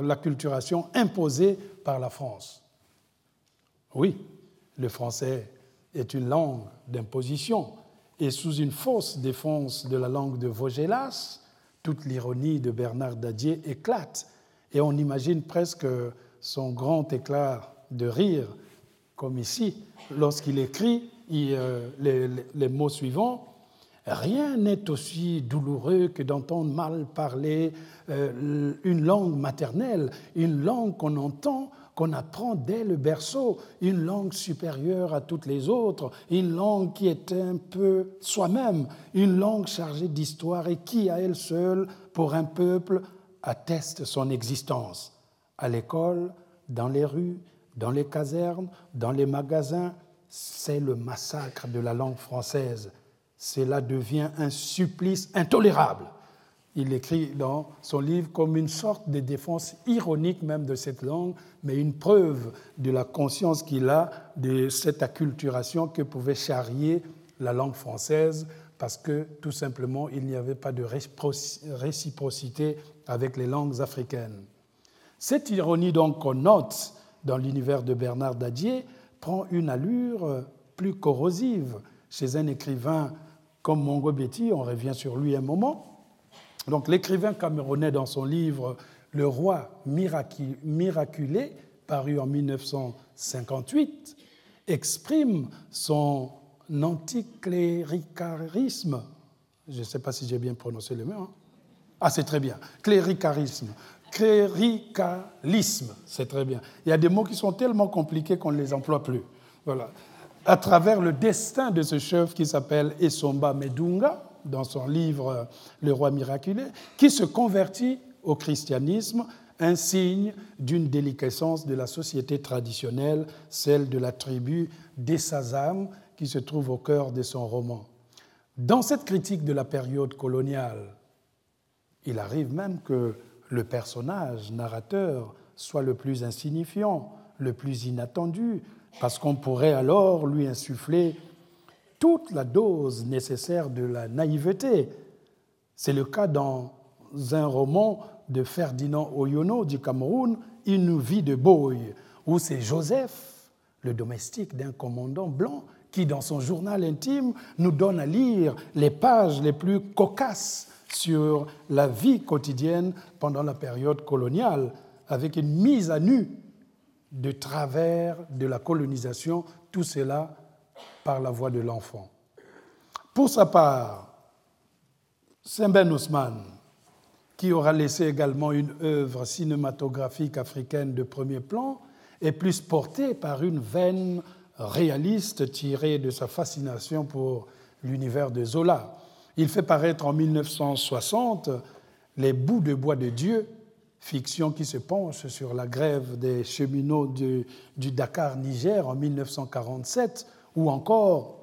la culturation imposée par la France. Oui, le français est une langue d'imposition et sous une fausse défense de la langue de Vaugelas, toute l'ironie de Bernard Dadier éclate. Et on imagine presque son grand éclat de rire, comme ici, lorsqu'il écrit euh, les mots suivants. Rien n'est aussi douloureux que d'entendre mal parler euh, une langue maternelle, une langue qu'on entend, qu'on apprend dès le berceau, une langue supérieure à toutes les autres, une langue qui est un peu soi-même, une langue chargée d'histoire et qui, à elle seule, pour un peuple, atteste son existence. À l'école, dans les rues, dans les casernes, dans les magasins, c'est le massacre de la langue française cela devient un supplice intolérable. Il écrit dans son livre comme une sorte de défense ironique même de cette langue, mais une preuve de la conscience qu'il a de cette acculturation que pouvait charrier la langue française, parce que tout simplement il n'y avait pas de réciprocité avec les langues africaines. Cette ironie donc qu'on note dans l'univers de Bernard Dadier prend une allure plus corrosive chez un écrivain comme Mongo Betty, on revient sur lui un moment. Donc l'écrivain camerounais dans son livre Le roi miraculé, paru en 1958, exprime son anticléricalisme. Je ne sais pas si j'ai bien prononcé le mot. Hein. ah, c'est très bien. Cléricarisme. Cléricalisme, c'est très bien. Il y a des mots qui sont tellement compliqués qu'on ne les emploie plus. Voilà à travers le destin de ce chef qui s'appelle Esomba Medunga, dans son livre Le roi miraculé, qui se convertit au christianisme, un signe d'une déliquescence de la société traditionnelle, celle de la tribu d'Essazam, qui se trouve au cœur de son roman. Dans cette critique de la période coloniale, il arrive même que le personnage narrateur soit le plus insignifiant, le plus inattendu, parce qu'on pourrait alors lui insuffler toute la dose nécessaire de la naïveté. C'est le cas dans un roman de Ferdinand Oyono du Cameroun, Une vie de boy, où c'est Joseph, le domestique d'un commandant blanc, qui, dans son journal intime, nous donne à lire les pages les plus cocasses sur la vie quotidienne pendant la période coloniale, avec une mise à nu de travers de la colonisation, tout cela par la voix de l'enfant. Pour sa part, Saint-Ben Ousmane, qui aura laissé également une œuvre cinématographique africaine de premier plan, est plus porté par une veine réaliste tirée de sa fascination pour l'univers de Zola. Il fait paraître en 1960 Les bouts de bois de Dieu, fiction qui se penche sur la grève des cheminots du, Dakar, Niger en 1947, ou encore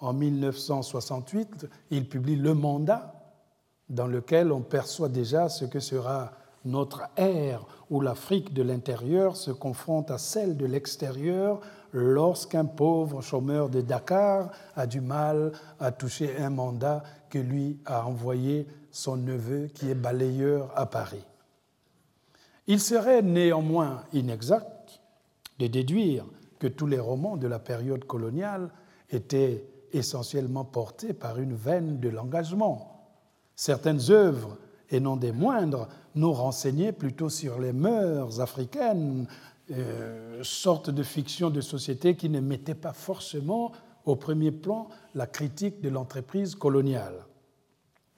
en 1968, il publie Le Mandat, dans lequel on perçoit déjà ce que sera notre ère où l'Afrique de l'intérieur se confronte à celle de l'extérieur lorsqu'un pauvre chômeur de Dakar a du mal à toucher un mandat que lui a envoyé son neveu qui est balayeur à Paris. Il serait néanmoins inexact de déduire que tous les romans de la période coloniale étaient essentiellement portés par une veine de l'engagement. Certaines œuvres, et non des moindres, nous renseignaient plutôt sur les mœurs africaines, euh, sorte de fiction de société qui ne mettait pas forcément au premier plan la critique de l'entreprise coloniale.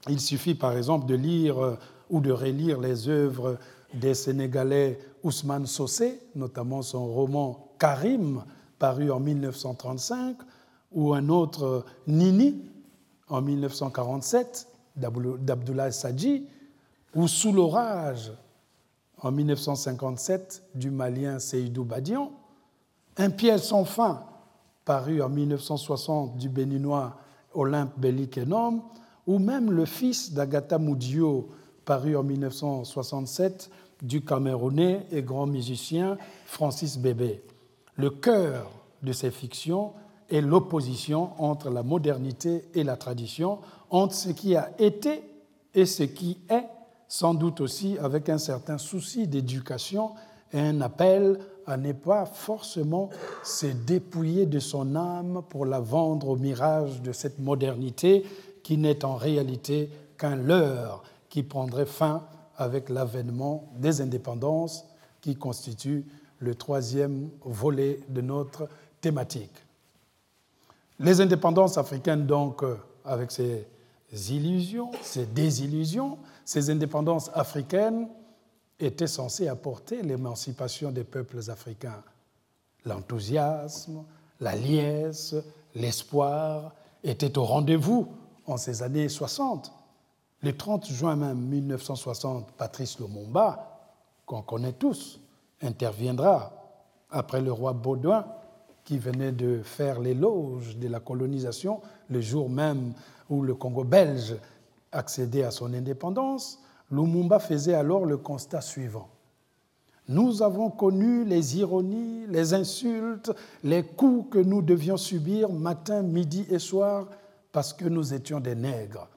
Il suffit par exemple de lire euh, ou de relire les œuvres des Sénégalais Ousmane Sossé, notamment son roman Karim, paru en 1935, ou un autre Nini, en 1947, d'Abdoulaye Sadji, ou Sous l'orage, en 1957, du Malien Seydou Badian, Un piège sans fin, paru en 1960 du Béninois Olympe Bellic-Enom, ou même Le fils d'Agatha Moudio, paru en 1967 du Camerounais et grand musicien Francis Bébé. Le cœur de ces fictions est l'opposition entre la modernité et la tradition, entre ce qui a été et ce qui est, sans doute aussi avec un certain souci d'éducation et un appel à ne pas forcément se dépouiller de son âme pour la vendre au mirage de cette modernité qui n'est en réalité qu'un leurre qui prendrait fin avec l'avènement des indépendances qui constitue le troisième volet de notre thématique. Les indépendances africaines, donc, euh, avec ces illusions, ces désillusions, ces indépendances africaines étaient censées apporter l'émancipation des peuples africains. L'enthousiasme, la liesse, l'espoir étaient au rendez-vous en ces années 60. Le 30 juin même 1960, Patrice Lumumba, qu'on connaît tous, interviendra après le roi Baudouin, qui venait de faire l'éloge de la colonisation le jour même où le Congo belge accédait à son indépendance. Lumumba faisait alors le constat suivant. Nous avons connu les ironies, les insultes, les coups que nous devions subir matin, midi et soir parce que nous étions des nègres.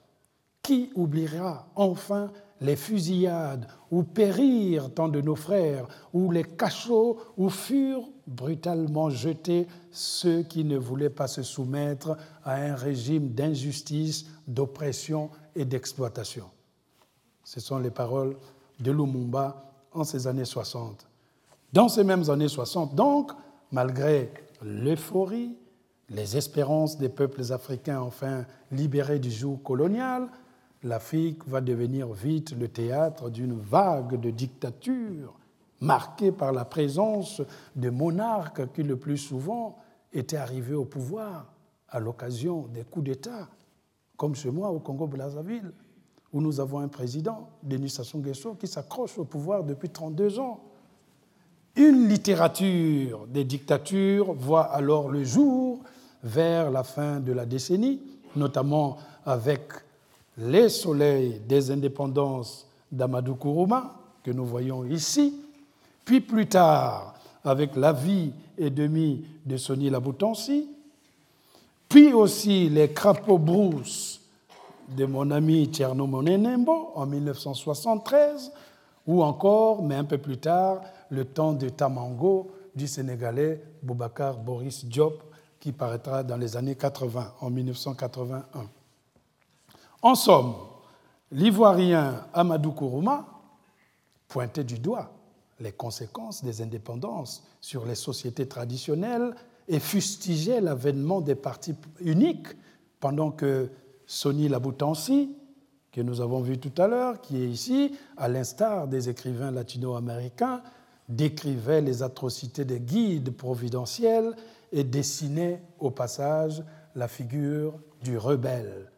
Qui oubliera enfin les fusillades où périrent tant de nos frères, ou les cachots où furent brutalement jetés ceux qui ne voulaient pas se soumettre à un régime d'injustice, d'oppression et d'exploitation. Ce sont les paroles de Lumumba en ces années 60. Dans ces mêmes années 60, donc, malgré l'euphorie, les espérances des peuples africains enfin libérés du joug colonial, l'Afrique va devenir vite le théâtre d'une vague de dictature marquée par la présence de monarques qui le plus souvent étaient arrivés au pouvoir à l'occasion des coups d'État, comme chez moi au Congo-Brazzaville, où nous avons un président, Denis Sassou Nguesso, qui s'accroche au pouvoir depuis 32 ans. Une littérature des dictatures voit alors le jour vers la fin de la décennie, notamment avec les soleils des indépendances d'Amadou Kourouma, que nous voyons ici, puis plus tard avec la vie et demi de Sonny Laboutansi, puis aussi les crapauds brousse de mon ami Tcherno Monenembo en 1973, ou encore, mais un peu plus tard, le temps de Tamango du Sénégalais Boubacar Boris Diop, qui paraîtra dans les années 80, en 1981. En somme, l'Ivoirien Amadou Kourouma pointait du doigt les conséquences des indépendances sur les sociétés traditionnelles et fustigeait l'avènement des partis uniques pendant que Sonny Laboutansi, que nous avons vu tout à l'heure, qui est ici, à l'instar des écrivains latino-américains, décrivait les atrocités des guides providentiels et dessinait au passage la figure du rebelle,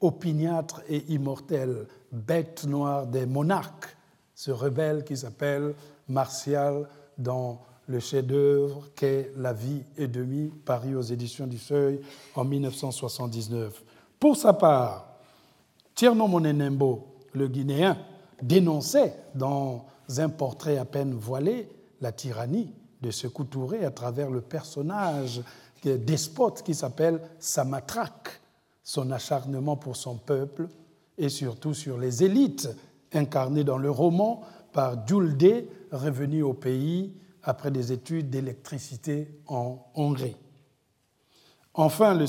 opiniâtre et immortel, bête noire des monarques, ce rebelle qui s'appelle Martial dans le chef-d'œuvre qu'est La vie et demie, paru aux éditions du Seuil en 1979. Pour sa part, Tierno Monenembo, le Guinéen, dénonçait dans un portrait à peine voilé la tyrannie de ce Touré à travers le personnage despote qui s'appelle Samatrak, son acharnement pour son peuple et surtout sur les élites incarnées dans le roman par Djulde, revenu au pays après des études d'électricité en Hongrie. Enfin, le,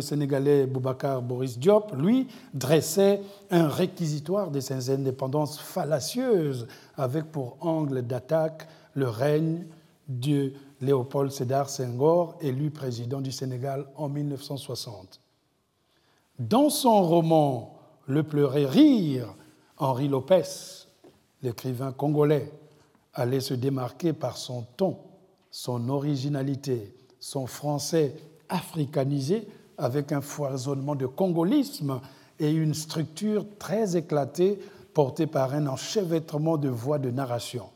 Sénégalais Boubacar Boris Diop, lui, dressait un réquisitoire de ses indépendances fallacieuses avec pour angle d'attaque le règne de Léopold Sédar Senghor, élu président du Sénégal en 1960. Dans son roman Le pleurer rire, Henri Lopez, l'écrivain congolais, allait se démarquer par son ton, son originalité, son français africanisé avec un foisonnement de congolisme et une structure très éclatée portée par un enchevêtrement de voix de narration.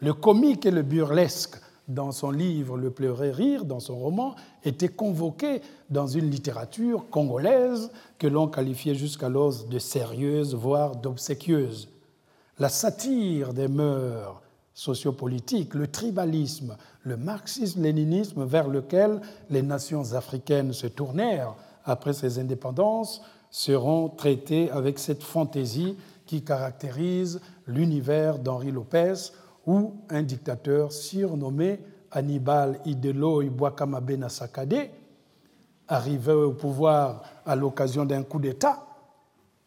Le comique et le burlesque dans son livre Le pleurer rire, dans son roman, étaient convoqués dans une littérature congolaise que l'on qualifiait jusqu'alors de sérieuse, voire d'obséquieuse. La satire des mœurs sociopolitiques, le tribalisme, le marxisme-léninisme vers lequel les nations africaines se tournèrent après ces indépendances seront traités avec cette fantaisie qui caractérise l'univers d'Henri Lopez, où un dictateur surnommé Hannibal Idelo Ibwakama Sakade arrivait au pouvoir à l'occasion d'un coup d'État.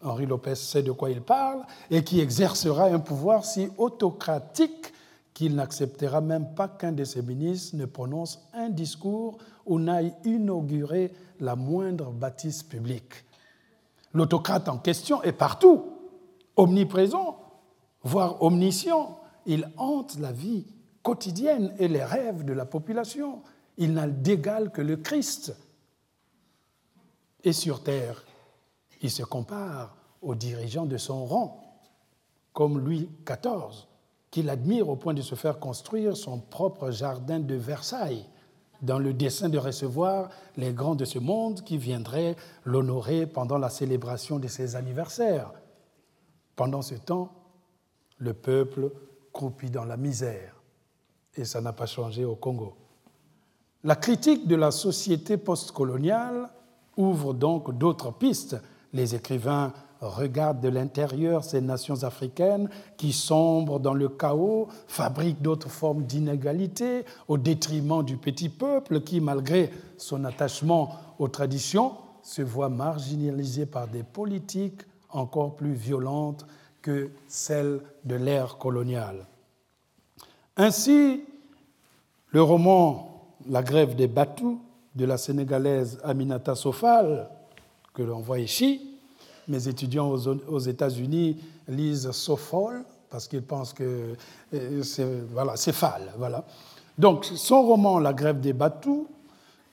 Henri Lopez sait de quoi il parle, et qui exercera un pouvoir si autocratique qu'il n'acceptera même pas qu'un de ses ministres ne prononce un discours ou n'aille inaugurer la moindre bâtisse publique. L'autocrate en question est partout, omniprésent, voire omniscient. Il hante la vie quotidienne et les rêves de la population. Il n'a d'égal que le Christ. Et sur terre, il se compare aux dirigeants de son rang, comme Louis XIV qu'il admire au point de se faire construire son propre jardin de Versailles, dans le dessein de recevoir les grands de ce monde qui viendraient l'honorer pendant la célébration de ses anniversaires. Pendant ce temps, le peuple croupit dans la misère, et ça n'a pas changé au Congo. La critique de la société postcoloniale ouvre donc d'autres pistes. Les écrivains regarde de l'intérieur ces nations africaines qui sombrent dans le chaos, fabriquent d'autres formes d'inégalité au détriment du petit peuple qui, malgré son attachement aux traditions, se voit marginalisé par des politiques encore plus violentes que celles de l'ère coloniale. Ainsi, le roman La grève des Batus de la Sénégalaise Aminata Sofal, que l'on voit ici, mes étudiants aux, États-Unis lisent Sofol parce qu'ils pensent que euh, c'est voilà, Voilà. Donc, son roman La grève des Batus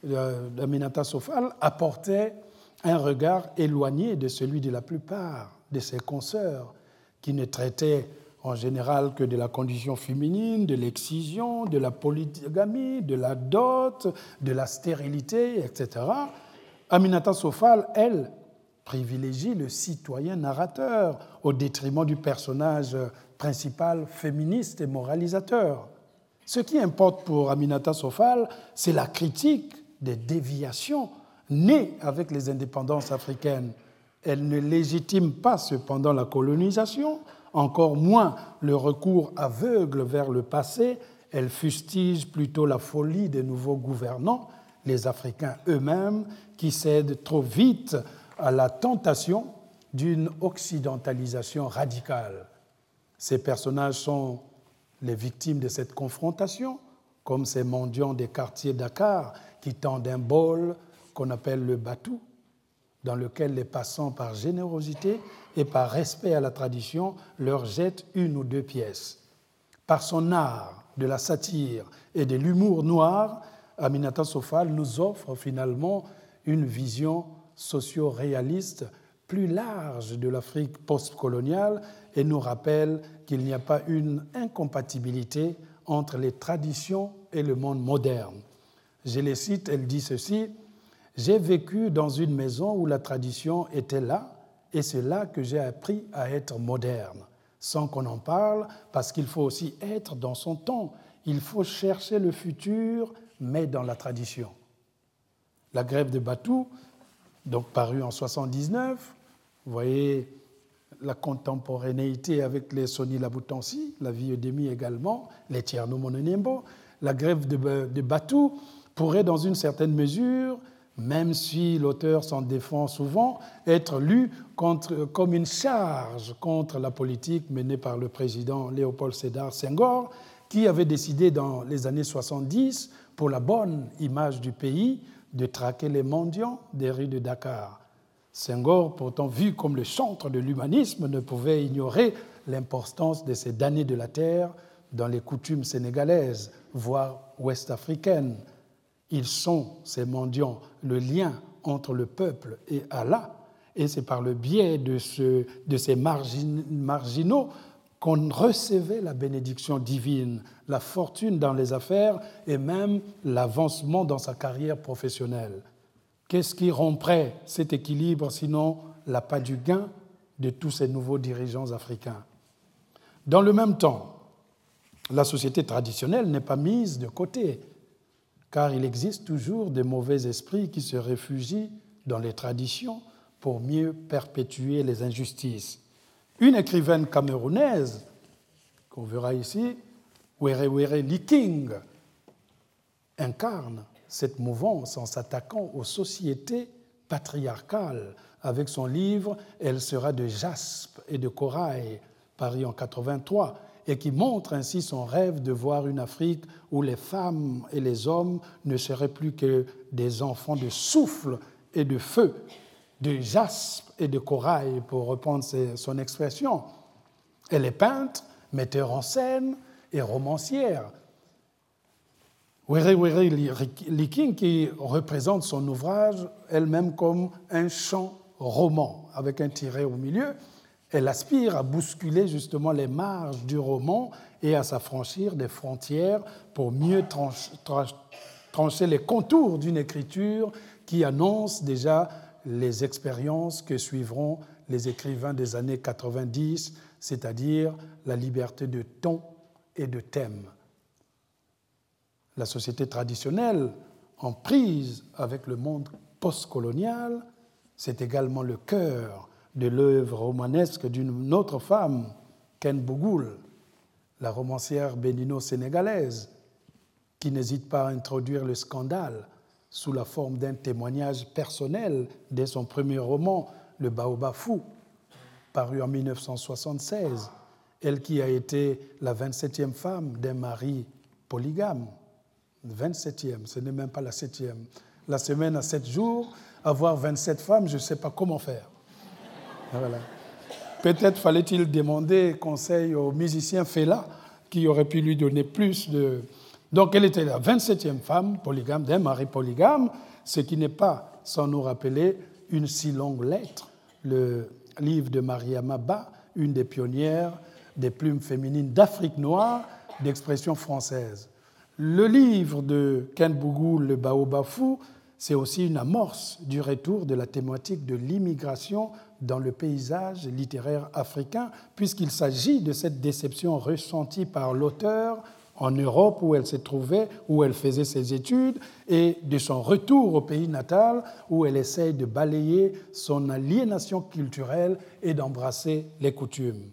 euh, d'Aminata Sofal apportait un regard éloigné de celui de la plupart de ses consoeurs, qui ne traitaient en général que de la condition féminine, de l'excision, de la polygamie, de la dot, de la stérilité, etc. Aminata Sofal, elle, privilégie le citoyen narrateur au détriment du personnage principal féministe et moralisateur. Ce qui importe pour Aminata Sofal, c'est la critique des déviations née avec les indépendances africaines. Elle ne légitime pas cependant la colonisation, encore moins le recours aveugle vers le passé. Elle fustige plutôt la folie des nouveaux gouvernants, les Africains eux-mêmes, qui cèdent trop vite à la tentation d'une occidentalisation radicale. Ces personnages sont les victimes de cette confrontation, comme ces mendiants des quartiers Dakar qui tendent un bol qu'on appelle le batou, dans lequel les passants, par générosité et par respect à la tradition, leur jettent une ou deux pièces. Par son art de la satire et de l'humour noir, Aminata Sofal nous offre finalement une vision socio-réaliste plus large de l'Afrique postcoloniale et nous rappelle qu'il n'y a pas une incompatibilité entre les traditions et le monde moderne. Je les cite, elle dit ceci, J'ai vécu dans une maison où la tradition était là, et c'est là que j'ai appris à être moderne, sans qu'on en parle, parce qu'il faut aussi être dans son temps. Il faut chercher le futur, mais dans la tradition. La grève de Batou, donc parue en 79, vous voyez la contemporanéité avec les Soni Laboutansi, la vie Eudémie également, les Tierno Mononembo. La grève de, Batou pourrait, dans une certaine mesure, même si l'auteur s'en défend souvent, être lu comme une charge contre la politique menée par le président Léopold Sédar Senghor, qui avait décidé dans les années 70, pour la bonne image du pays, de traquer les mendiants des rues de Dakar. Senghor, pourtant vu comme le centre de l'humanisme, ne pouvait ignorer l'importance de ces damnés de la terre dans les coutumes sénégalaises, voire ouest-africaines. Ils sont, ces mendiants, le lien entre le peuple et Allah, et c'est par le biais de, ce, de ces marginaux qu'on recevait la bénédiction divine, la fortune dans les affaires et même l'avancement dans sa carrière professionnelle. Qu'est-ce qui romprait cet équilibre sinon l'appât du gain de tous ces nouveaux dirigeants africains? Dans le même temps, la société traditionnelle n'est pas mise de côté, car il existe toujours des mauvais esprits qui se réfugient dans les traditions pour mieux perpétuer les injustices. Une écrivaine camerounaise, qu'on verra ici, Were Were Liking, incarne cette mouvance en s'attaquant aux sociétés patriarcales. Avec son livre Elle sera de jaspe et de corail, paru en 83, et qui montre ainsi son rêve de voir une Afrique où les femmes et les hommes ne seraient plus que des enfants de souffle et de feu, de jaspe et de corail, pour reprendre son expression. Elle est peintre, metteur en scène et romancière. Were Were Liking qui représente son ouvrage elle-même comme un chant roman avec un tiret au milieu. Elle aspire à bousculer justement les marges du roman et à s'affranchir des frontières pour mieux trancher les contours d'une écriture qui annonce déjà les expériences que suivront les écrivains des années 90, c'est-à-dire la liberté de ton et de thème. La société traditionnelle en prise avec le monde postcolonial, c'est également le cœur de l'œuvre romanesque d'une autre femme, Ken Bougoul, la romancière bénino-sénégalaise, qui n'hésite pas à introduire le scandale sous la forme d'un témoignage personnel dès son premier roman, Le Baobab fou, paru en 1976, elle qui a été la 27e femme d'un mari polygame. 27e, ce n'est même pas la 7e. La semaine à 7 jours, avoir 27 femmes, je ne sais pas comment faire. Voilà. Peut-être fallait-il demander conseil au musicien Fela, qui aurait pu lui donner plus de... Donc elle était la 27e femme polygame d'un mari polygame, ce qui n'est pas, sans nous rappeler, une si longue lettre. Le livre de Mariama Ba, une des pionnières des plumes féminines d'Afrique noire d'expression française. Le livre de Ken Bougou, Le Baobab fou, c'est aussi une amorce du retour de la thématique de l'immigration dans le paysage littéraire africain, puisqu'il s'agit de cette déception ressentie par l'auteur en Europe où elle s'est trouvée, où elle faisait ses études, et de son retour au pays natal où elle essaye de balayer son aliénation culturelle et d'embrasser les coutumes.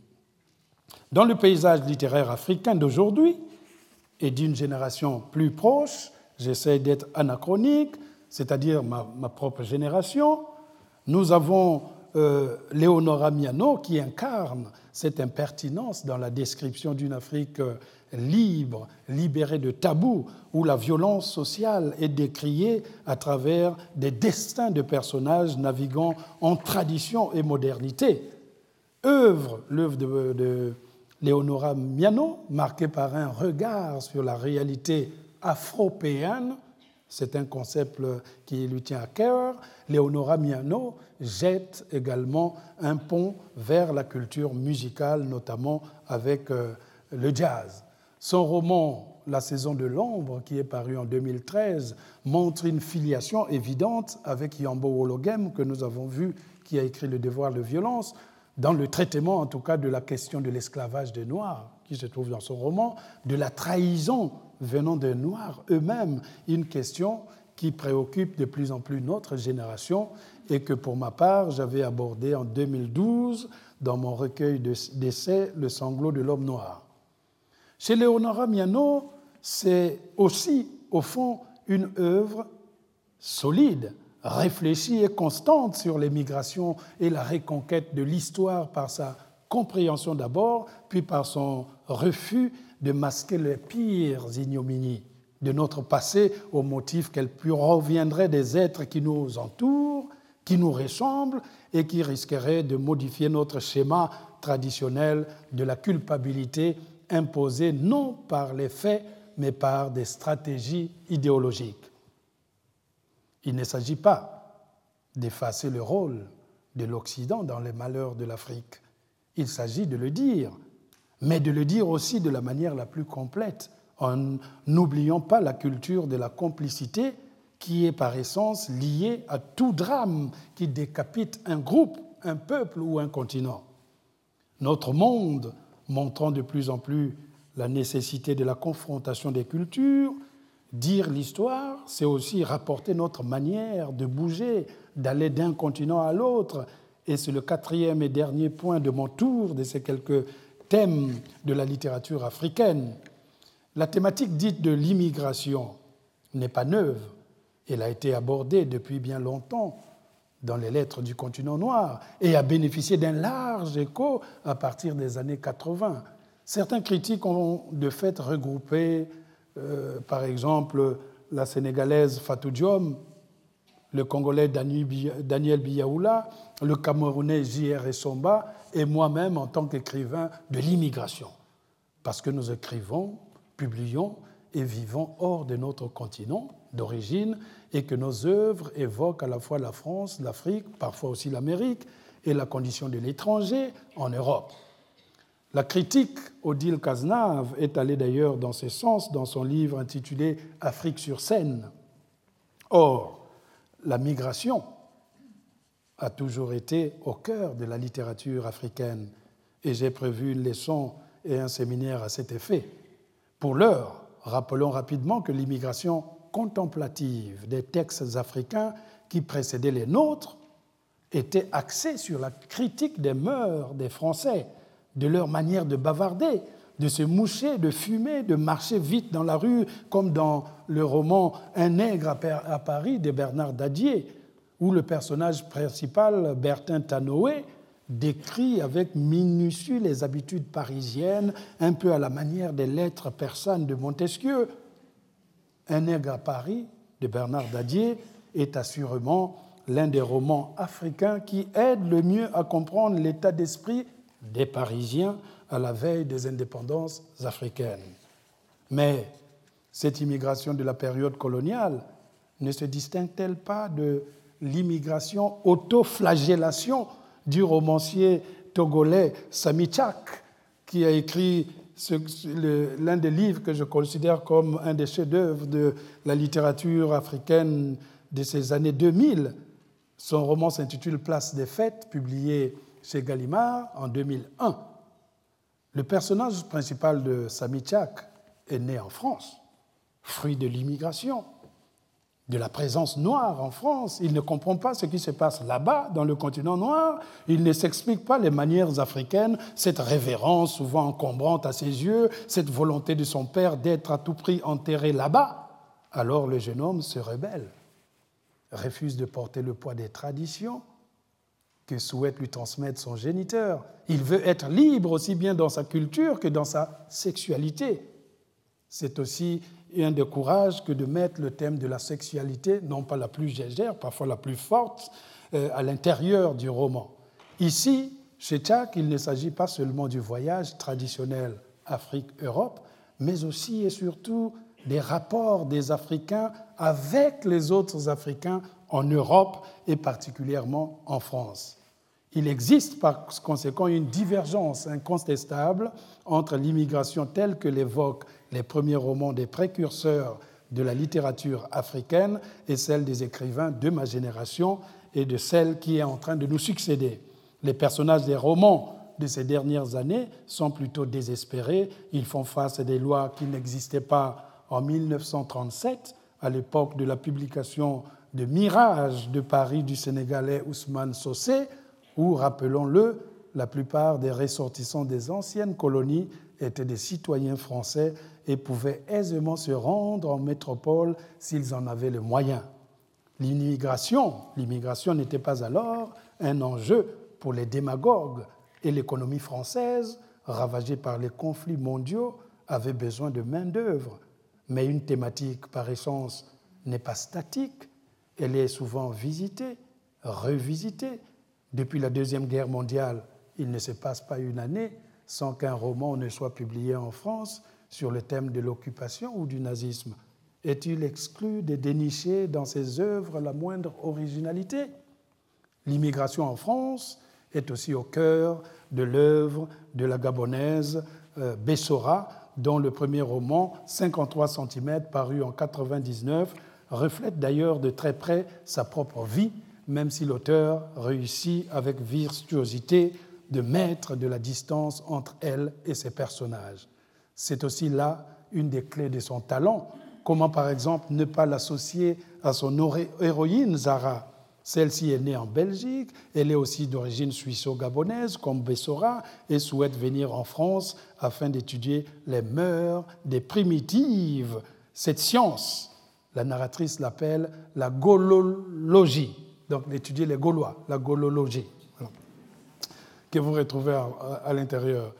Dans le paysage littéraire africain d'aujourd'hui et d'une génération plus proche, j'essaie d'être anachronique, c'est-à-dire ma, propre génération, nous avons euh, Léonora Miano qui incarne cette impertinence dans la description d'une Afrique euh, libre, libérée de tabous, où la violence sociale est décriée à travers des destins de personnages naviguant en tradition et modernité. Œuvre, l'œuvre de, de Léonora Miano, marquée par un regard sur la réalité afropéenne, c'est un concept qui lui tient à cœur. Léonora Miano jette également un pont vers la culture musicale, notamment avec euh, le jazz. Son roman La saison de l'ombre, qui est paru en 2013, montre une filiation évidente avec Yambo Wologem, que nous avons vu, qui a écrit Le devoir de violence, dans le traitement en tout cas de la question de l'esclavage des Noirs, qui se trouve dans son roman, de la trahison venant des Noirs eux-mêmes, une question qui préoccupe de plus en plus notre génération et que pour ma part j'avais abordé en 2012 dans mon recueil d'essais Le sanglot de l'homme noir. Chez Léonora Miano, c'est aussi au fond une œuvre solide, réfléchie et constante sur l'émigration et la reconquête de l'histoire par sa compréhension d'abord, puis par son refus de masquer les pires ignominies de notre passé au motif qu'elle reviendrait des êtres qui nous entourent, qui nous ressemblent et qui risqueraient de modifier notre schéma traditionnel de la culpabilité imposée non par les faits mais par des stratégies idéologiques. Il ne s'agit pas d'effacer le rôle de l'Occident dans les malheurs de l'Afrique. Il s'agit de le dire mais de le dire aussi de la manière la plus complète, en n'oubliant pas la culture de la complicité qui est par essence liée à tout drame qui décapite un groupe, un peuple ou un continent. Notre monde, montrant de plus en plus la nécessité de la confrontation des cultures, dire l'histoire, c'est aussi rapporter notre manière de bouger, d'aller d'un continent à l'autre. Et c'est le quatrième et dernier point de mon tour de ces quelques thème de la littérature africaine. La thématique dite de l'immigration n'est pas neuve. Elle a été abordée depuis bien longtemps dans les lettres du continent noir et a bénéficié d'un large écho à partir des années 80. Certains critiques ont de fait regroupé, euh, par exemple, la sénégalaise Fatou Diom, le congolais Daniel Biyaoula, le camerounais J.R. Essomba et moi-même en tant qu'écrivain de l'immigration, parce que nous écrivons, publions et vivons hors de notre continent d'origine et que nos œuvres évoquent à la fois la France, l'Afrique, parfois aussi l'Amérique et la condition de l'étranger en Europe. La critique, Odile Cazenave, est allée d'ailleurs dans ce sens dans son livre intitulé Afrique sur scène. Or, la migration a toujours été au cœur de la littérature africaine et j'ai prévu une leçon et un séminaire à cet effet. Pour l'heure, rappelons rapidement que l'immigration contemplative des textes africains qui précédaient les nôtres était axée sur la critique des mœurs des Français, de leur manière de bavarder, de se moucher, de fumer, de marcher vite dans la rue, comme dans le roman Un nègre à Paris de Bernard Dadier, où le personnage principal, Bertin Tanoé, décrit avec minutie les habitudes parisiennes, un peu à la manière des lettres persanes de Montesquieu. Un nègre à Paris de Bernard Dadier est assurément l'un des romans africains qui aide le mieux à comprendre l'état d'esprit des Parisiens à la veille des indépendances africaines. Mais cette immigration de la période coloniale ne se distingue-t-elle pas de l'immigration autoflagellation du romancier togolais Sami Chak, qui a écrit l'un des livres que je considère comme un des chefs-d'œuvre de la littérature africaine de ces années 2000. Son roman s'intitule Place des fêtes, publié chez Gallimard en 2001. Le personnage principal de Sami Chak est né en France, fruit de l'immigration, de la présence noire en France. Il ne comprend pas ce qui se passe là-bas, dans le continent noir. Il ne s'explique pas les manières africaines, cette révérence souvent encombrante à ses yeux, cette volonté de son père d'être à tout prix enterré là-bas. Alors le jeune homme se rebelle, refuse de porter le poids des traditions que souhaite lui transmettre son géniteur. Il veut être libre aussi bien dans sa culture que dans sa sexualité. C'est aussi un des courages que de mettre le thème de la sexualité, non pas la plus légère, parfois la plus forte, euh, à l'intérieur du roman. Ici, chez Tchak, il ne s'agit pas seulement du voyage traditionnel Afrique-Europe, mais aussi et surtout des rapports des Africains avec les autres Africains en Europe et particulièrement en France. Il existe par conséquent une divergence incontestable entre l'immigration telle que l'évoquent les premiers romans des précurseurs de la littérature africaine et celle des écrivains de ma génération et de celle qui est en train de nous succéder. Les personnages des romans de ces dernières années sont plutôt désespérés. Ils font face à des lois qui n'existaient pas en 1937, à l'époque de la publication de Mirage de Paris du Sénégalais Ousmane Sossé, où, rappelons-le, la plupart des ressortissants des anciennes colonies étaient des citoyens français et pouvaient aisément se rendre en métropole s'ils en avaient les moyens. L'immigration, l'immigration n'était pas alors un enjeu pour les démagogues et l'économie française, ravagée par les conflits mondiaux, avait besoin de main-d'œuvre. Mais une thématique, par essence, n'est pas statique, elle est souvent visitée, revisitée. Depuis la Deuxième Guerre mondiale, il ne se passe pas une année sans qu'un roman ne soit publié en France sur le thème de l'occupation ou du nazisme Est-il exclu de dénicher dans ses œuvres la moindre originalité? L'immigration en France est aussi au cœur de l'œuvre de la gabonaise euh, Bessora, dont le premier roman, 53 cm, paru en 99, reflète d'ailleurs de très près sa propre vie, même si l'auteur réussit avec virtuosité de mettre de la distance entre elle et ses personnages. C'est aussi là une des clés de son talent. Comment, par exemple, ne pas l'associer à son héroïne Zara? Celle-ci est née en Belgique, elle est aussi d'origine suisse-gabonaise, comme Bessora, et souhaite venir en France afin d'étudier les mœurs des primitives. Cette science, la narratrice l'appelle la golologie, donc d'étudier les Gaulois, la golologie, que vous retrouvez à l'intérieur.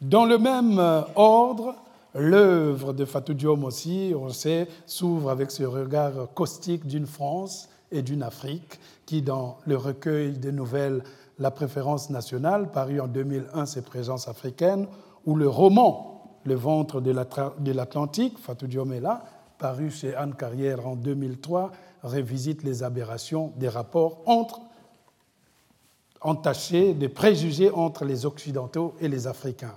Dans le même euh, ordre, l'œuvre de Fatou Diom aussi, on sait, s'ouvre avec ce regard caustique d'une France et d'une Afrique qui, dans le recueil des nouvelles La préférence nationale, paru en 2001, ses présences africaines, ou le roman Le ventre de l'Atlantique, Fatou Diom est là, paru chez Anne Carrière en 2003, révisite les aberrations des rapports entre entachés, des préjugés entre les Occidentaux et les Africains.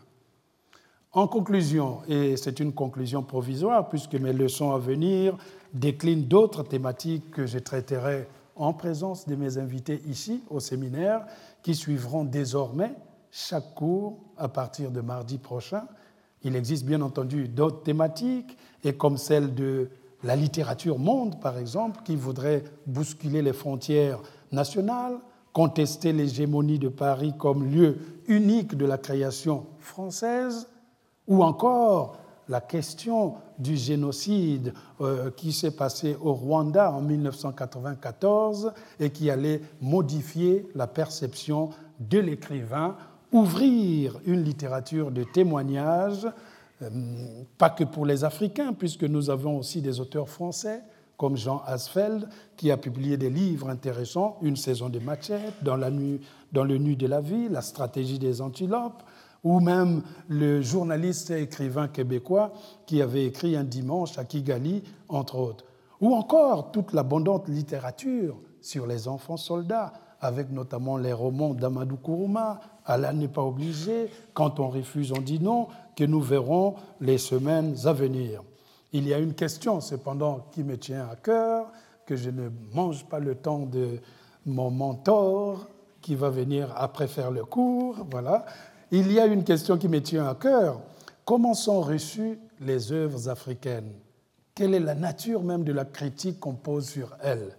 En conclusion, et c'est une conclusion provisoire puisque mes leçons à venir déclinent d'autres thématiques que je traiterai en présence de mes invités ici au séminaire, qui suivront désormais chaque cours à partir de mardi prochain. Il existe bien entendu d'autres thématiques, et comme celle de la littérature monde, par exemple, qui voudrait bousculer les frontières nationales, contester l'hégémonie de Paris comme lieu unique de la création française, ou encore la question du génocide euh, qui s'est passé au Rwanda en 1994 et qui allait modifier la perception de l'écrivain, ouvrir une littérature de témoignage, pas que pour les Africains, puisque nous avons aussi des auteurs français comme Jean Asfeld, qui a publié des livres intéressants, Une saison de machette, dans, nuit, le nu de la vie, La stratégie des antilopes, ou même le journaliste et écrivain québécois qui avait écrit un dimanche à Kigali, entre autres, ou encore toute l'abondante littérature sur les enfants soldats, avec notamment les romans d'Amadou Kourouma, Allah n'est pas obligé, Quand on refuse, on dit non, que nous verrons les semaines à venir. Il y a une question cependant qui me tient à cœur, que je ne mange pas le temps de mon mentor qui va venir après faire le cours, voilà, il y a une question qui me tient à cœur. comment sont reçues les œuvres africaines? Quelle est la nature même de la critique qu'on pose sur elles?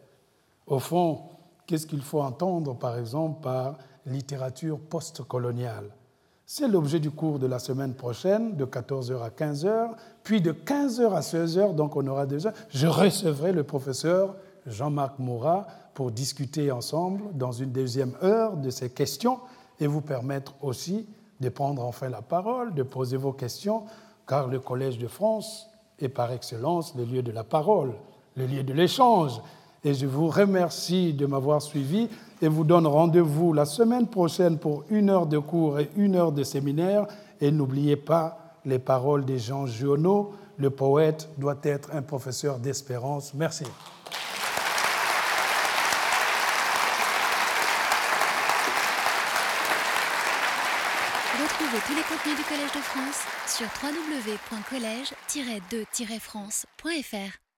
Au fond, qu'est-ce qu'il faut entendre, par exemple, par littérature postcoloniale C'est l'objet du cours de la semaine prochaine, de 14h à 15h, puis de 15h à 16h, donc on aura déjà, je recevrai le professeur Jean-Marc Mourat pour discuter ensemble dans une deuxième heure de ces questions et vous permettre aussi de prendre enfin la parole, de poser vos questions, car le Collège de France est par excellence le lieu de la parole, le lieu de l'échange. Et je vous remercie de m'avoir suivi et vous donne rendez-vous la semaine prochaine pour une heure de cours et une heure de séminaire. Et n'oubliez pas les paroles des Jean Giono, le poète doit être un professeur d'espérance. Merci. Retrouvez tous les contenus du Collège de France sur www.colège-2-france.fr.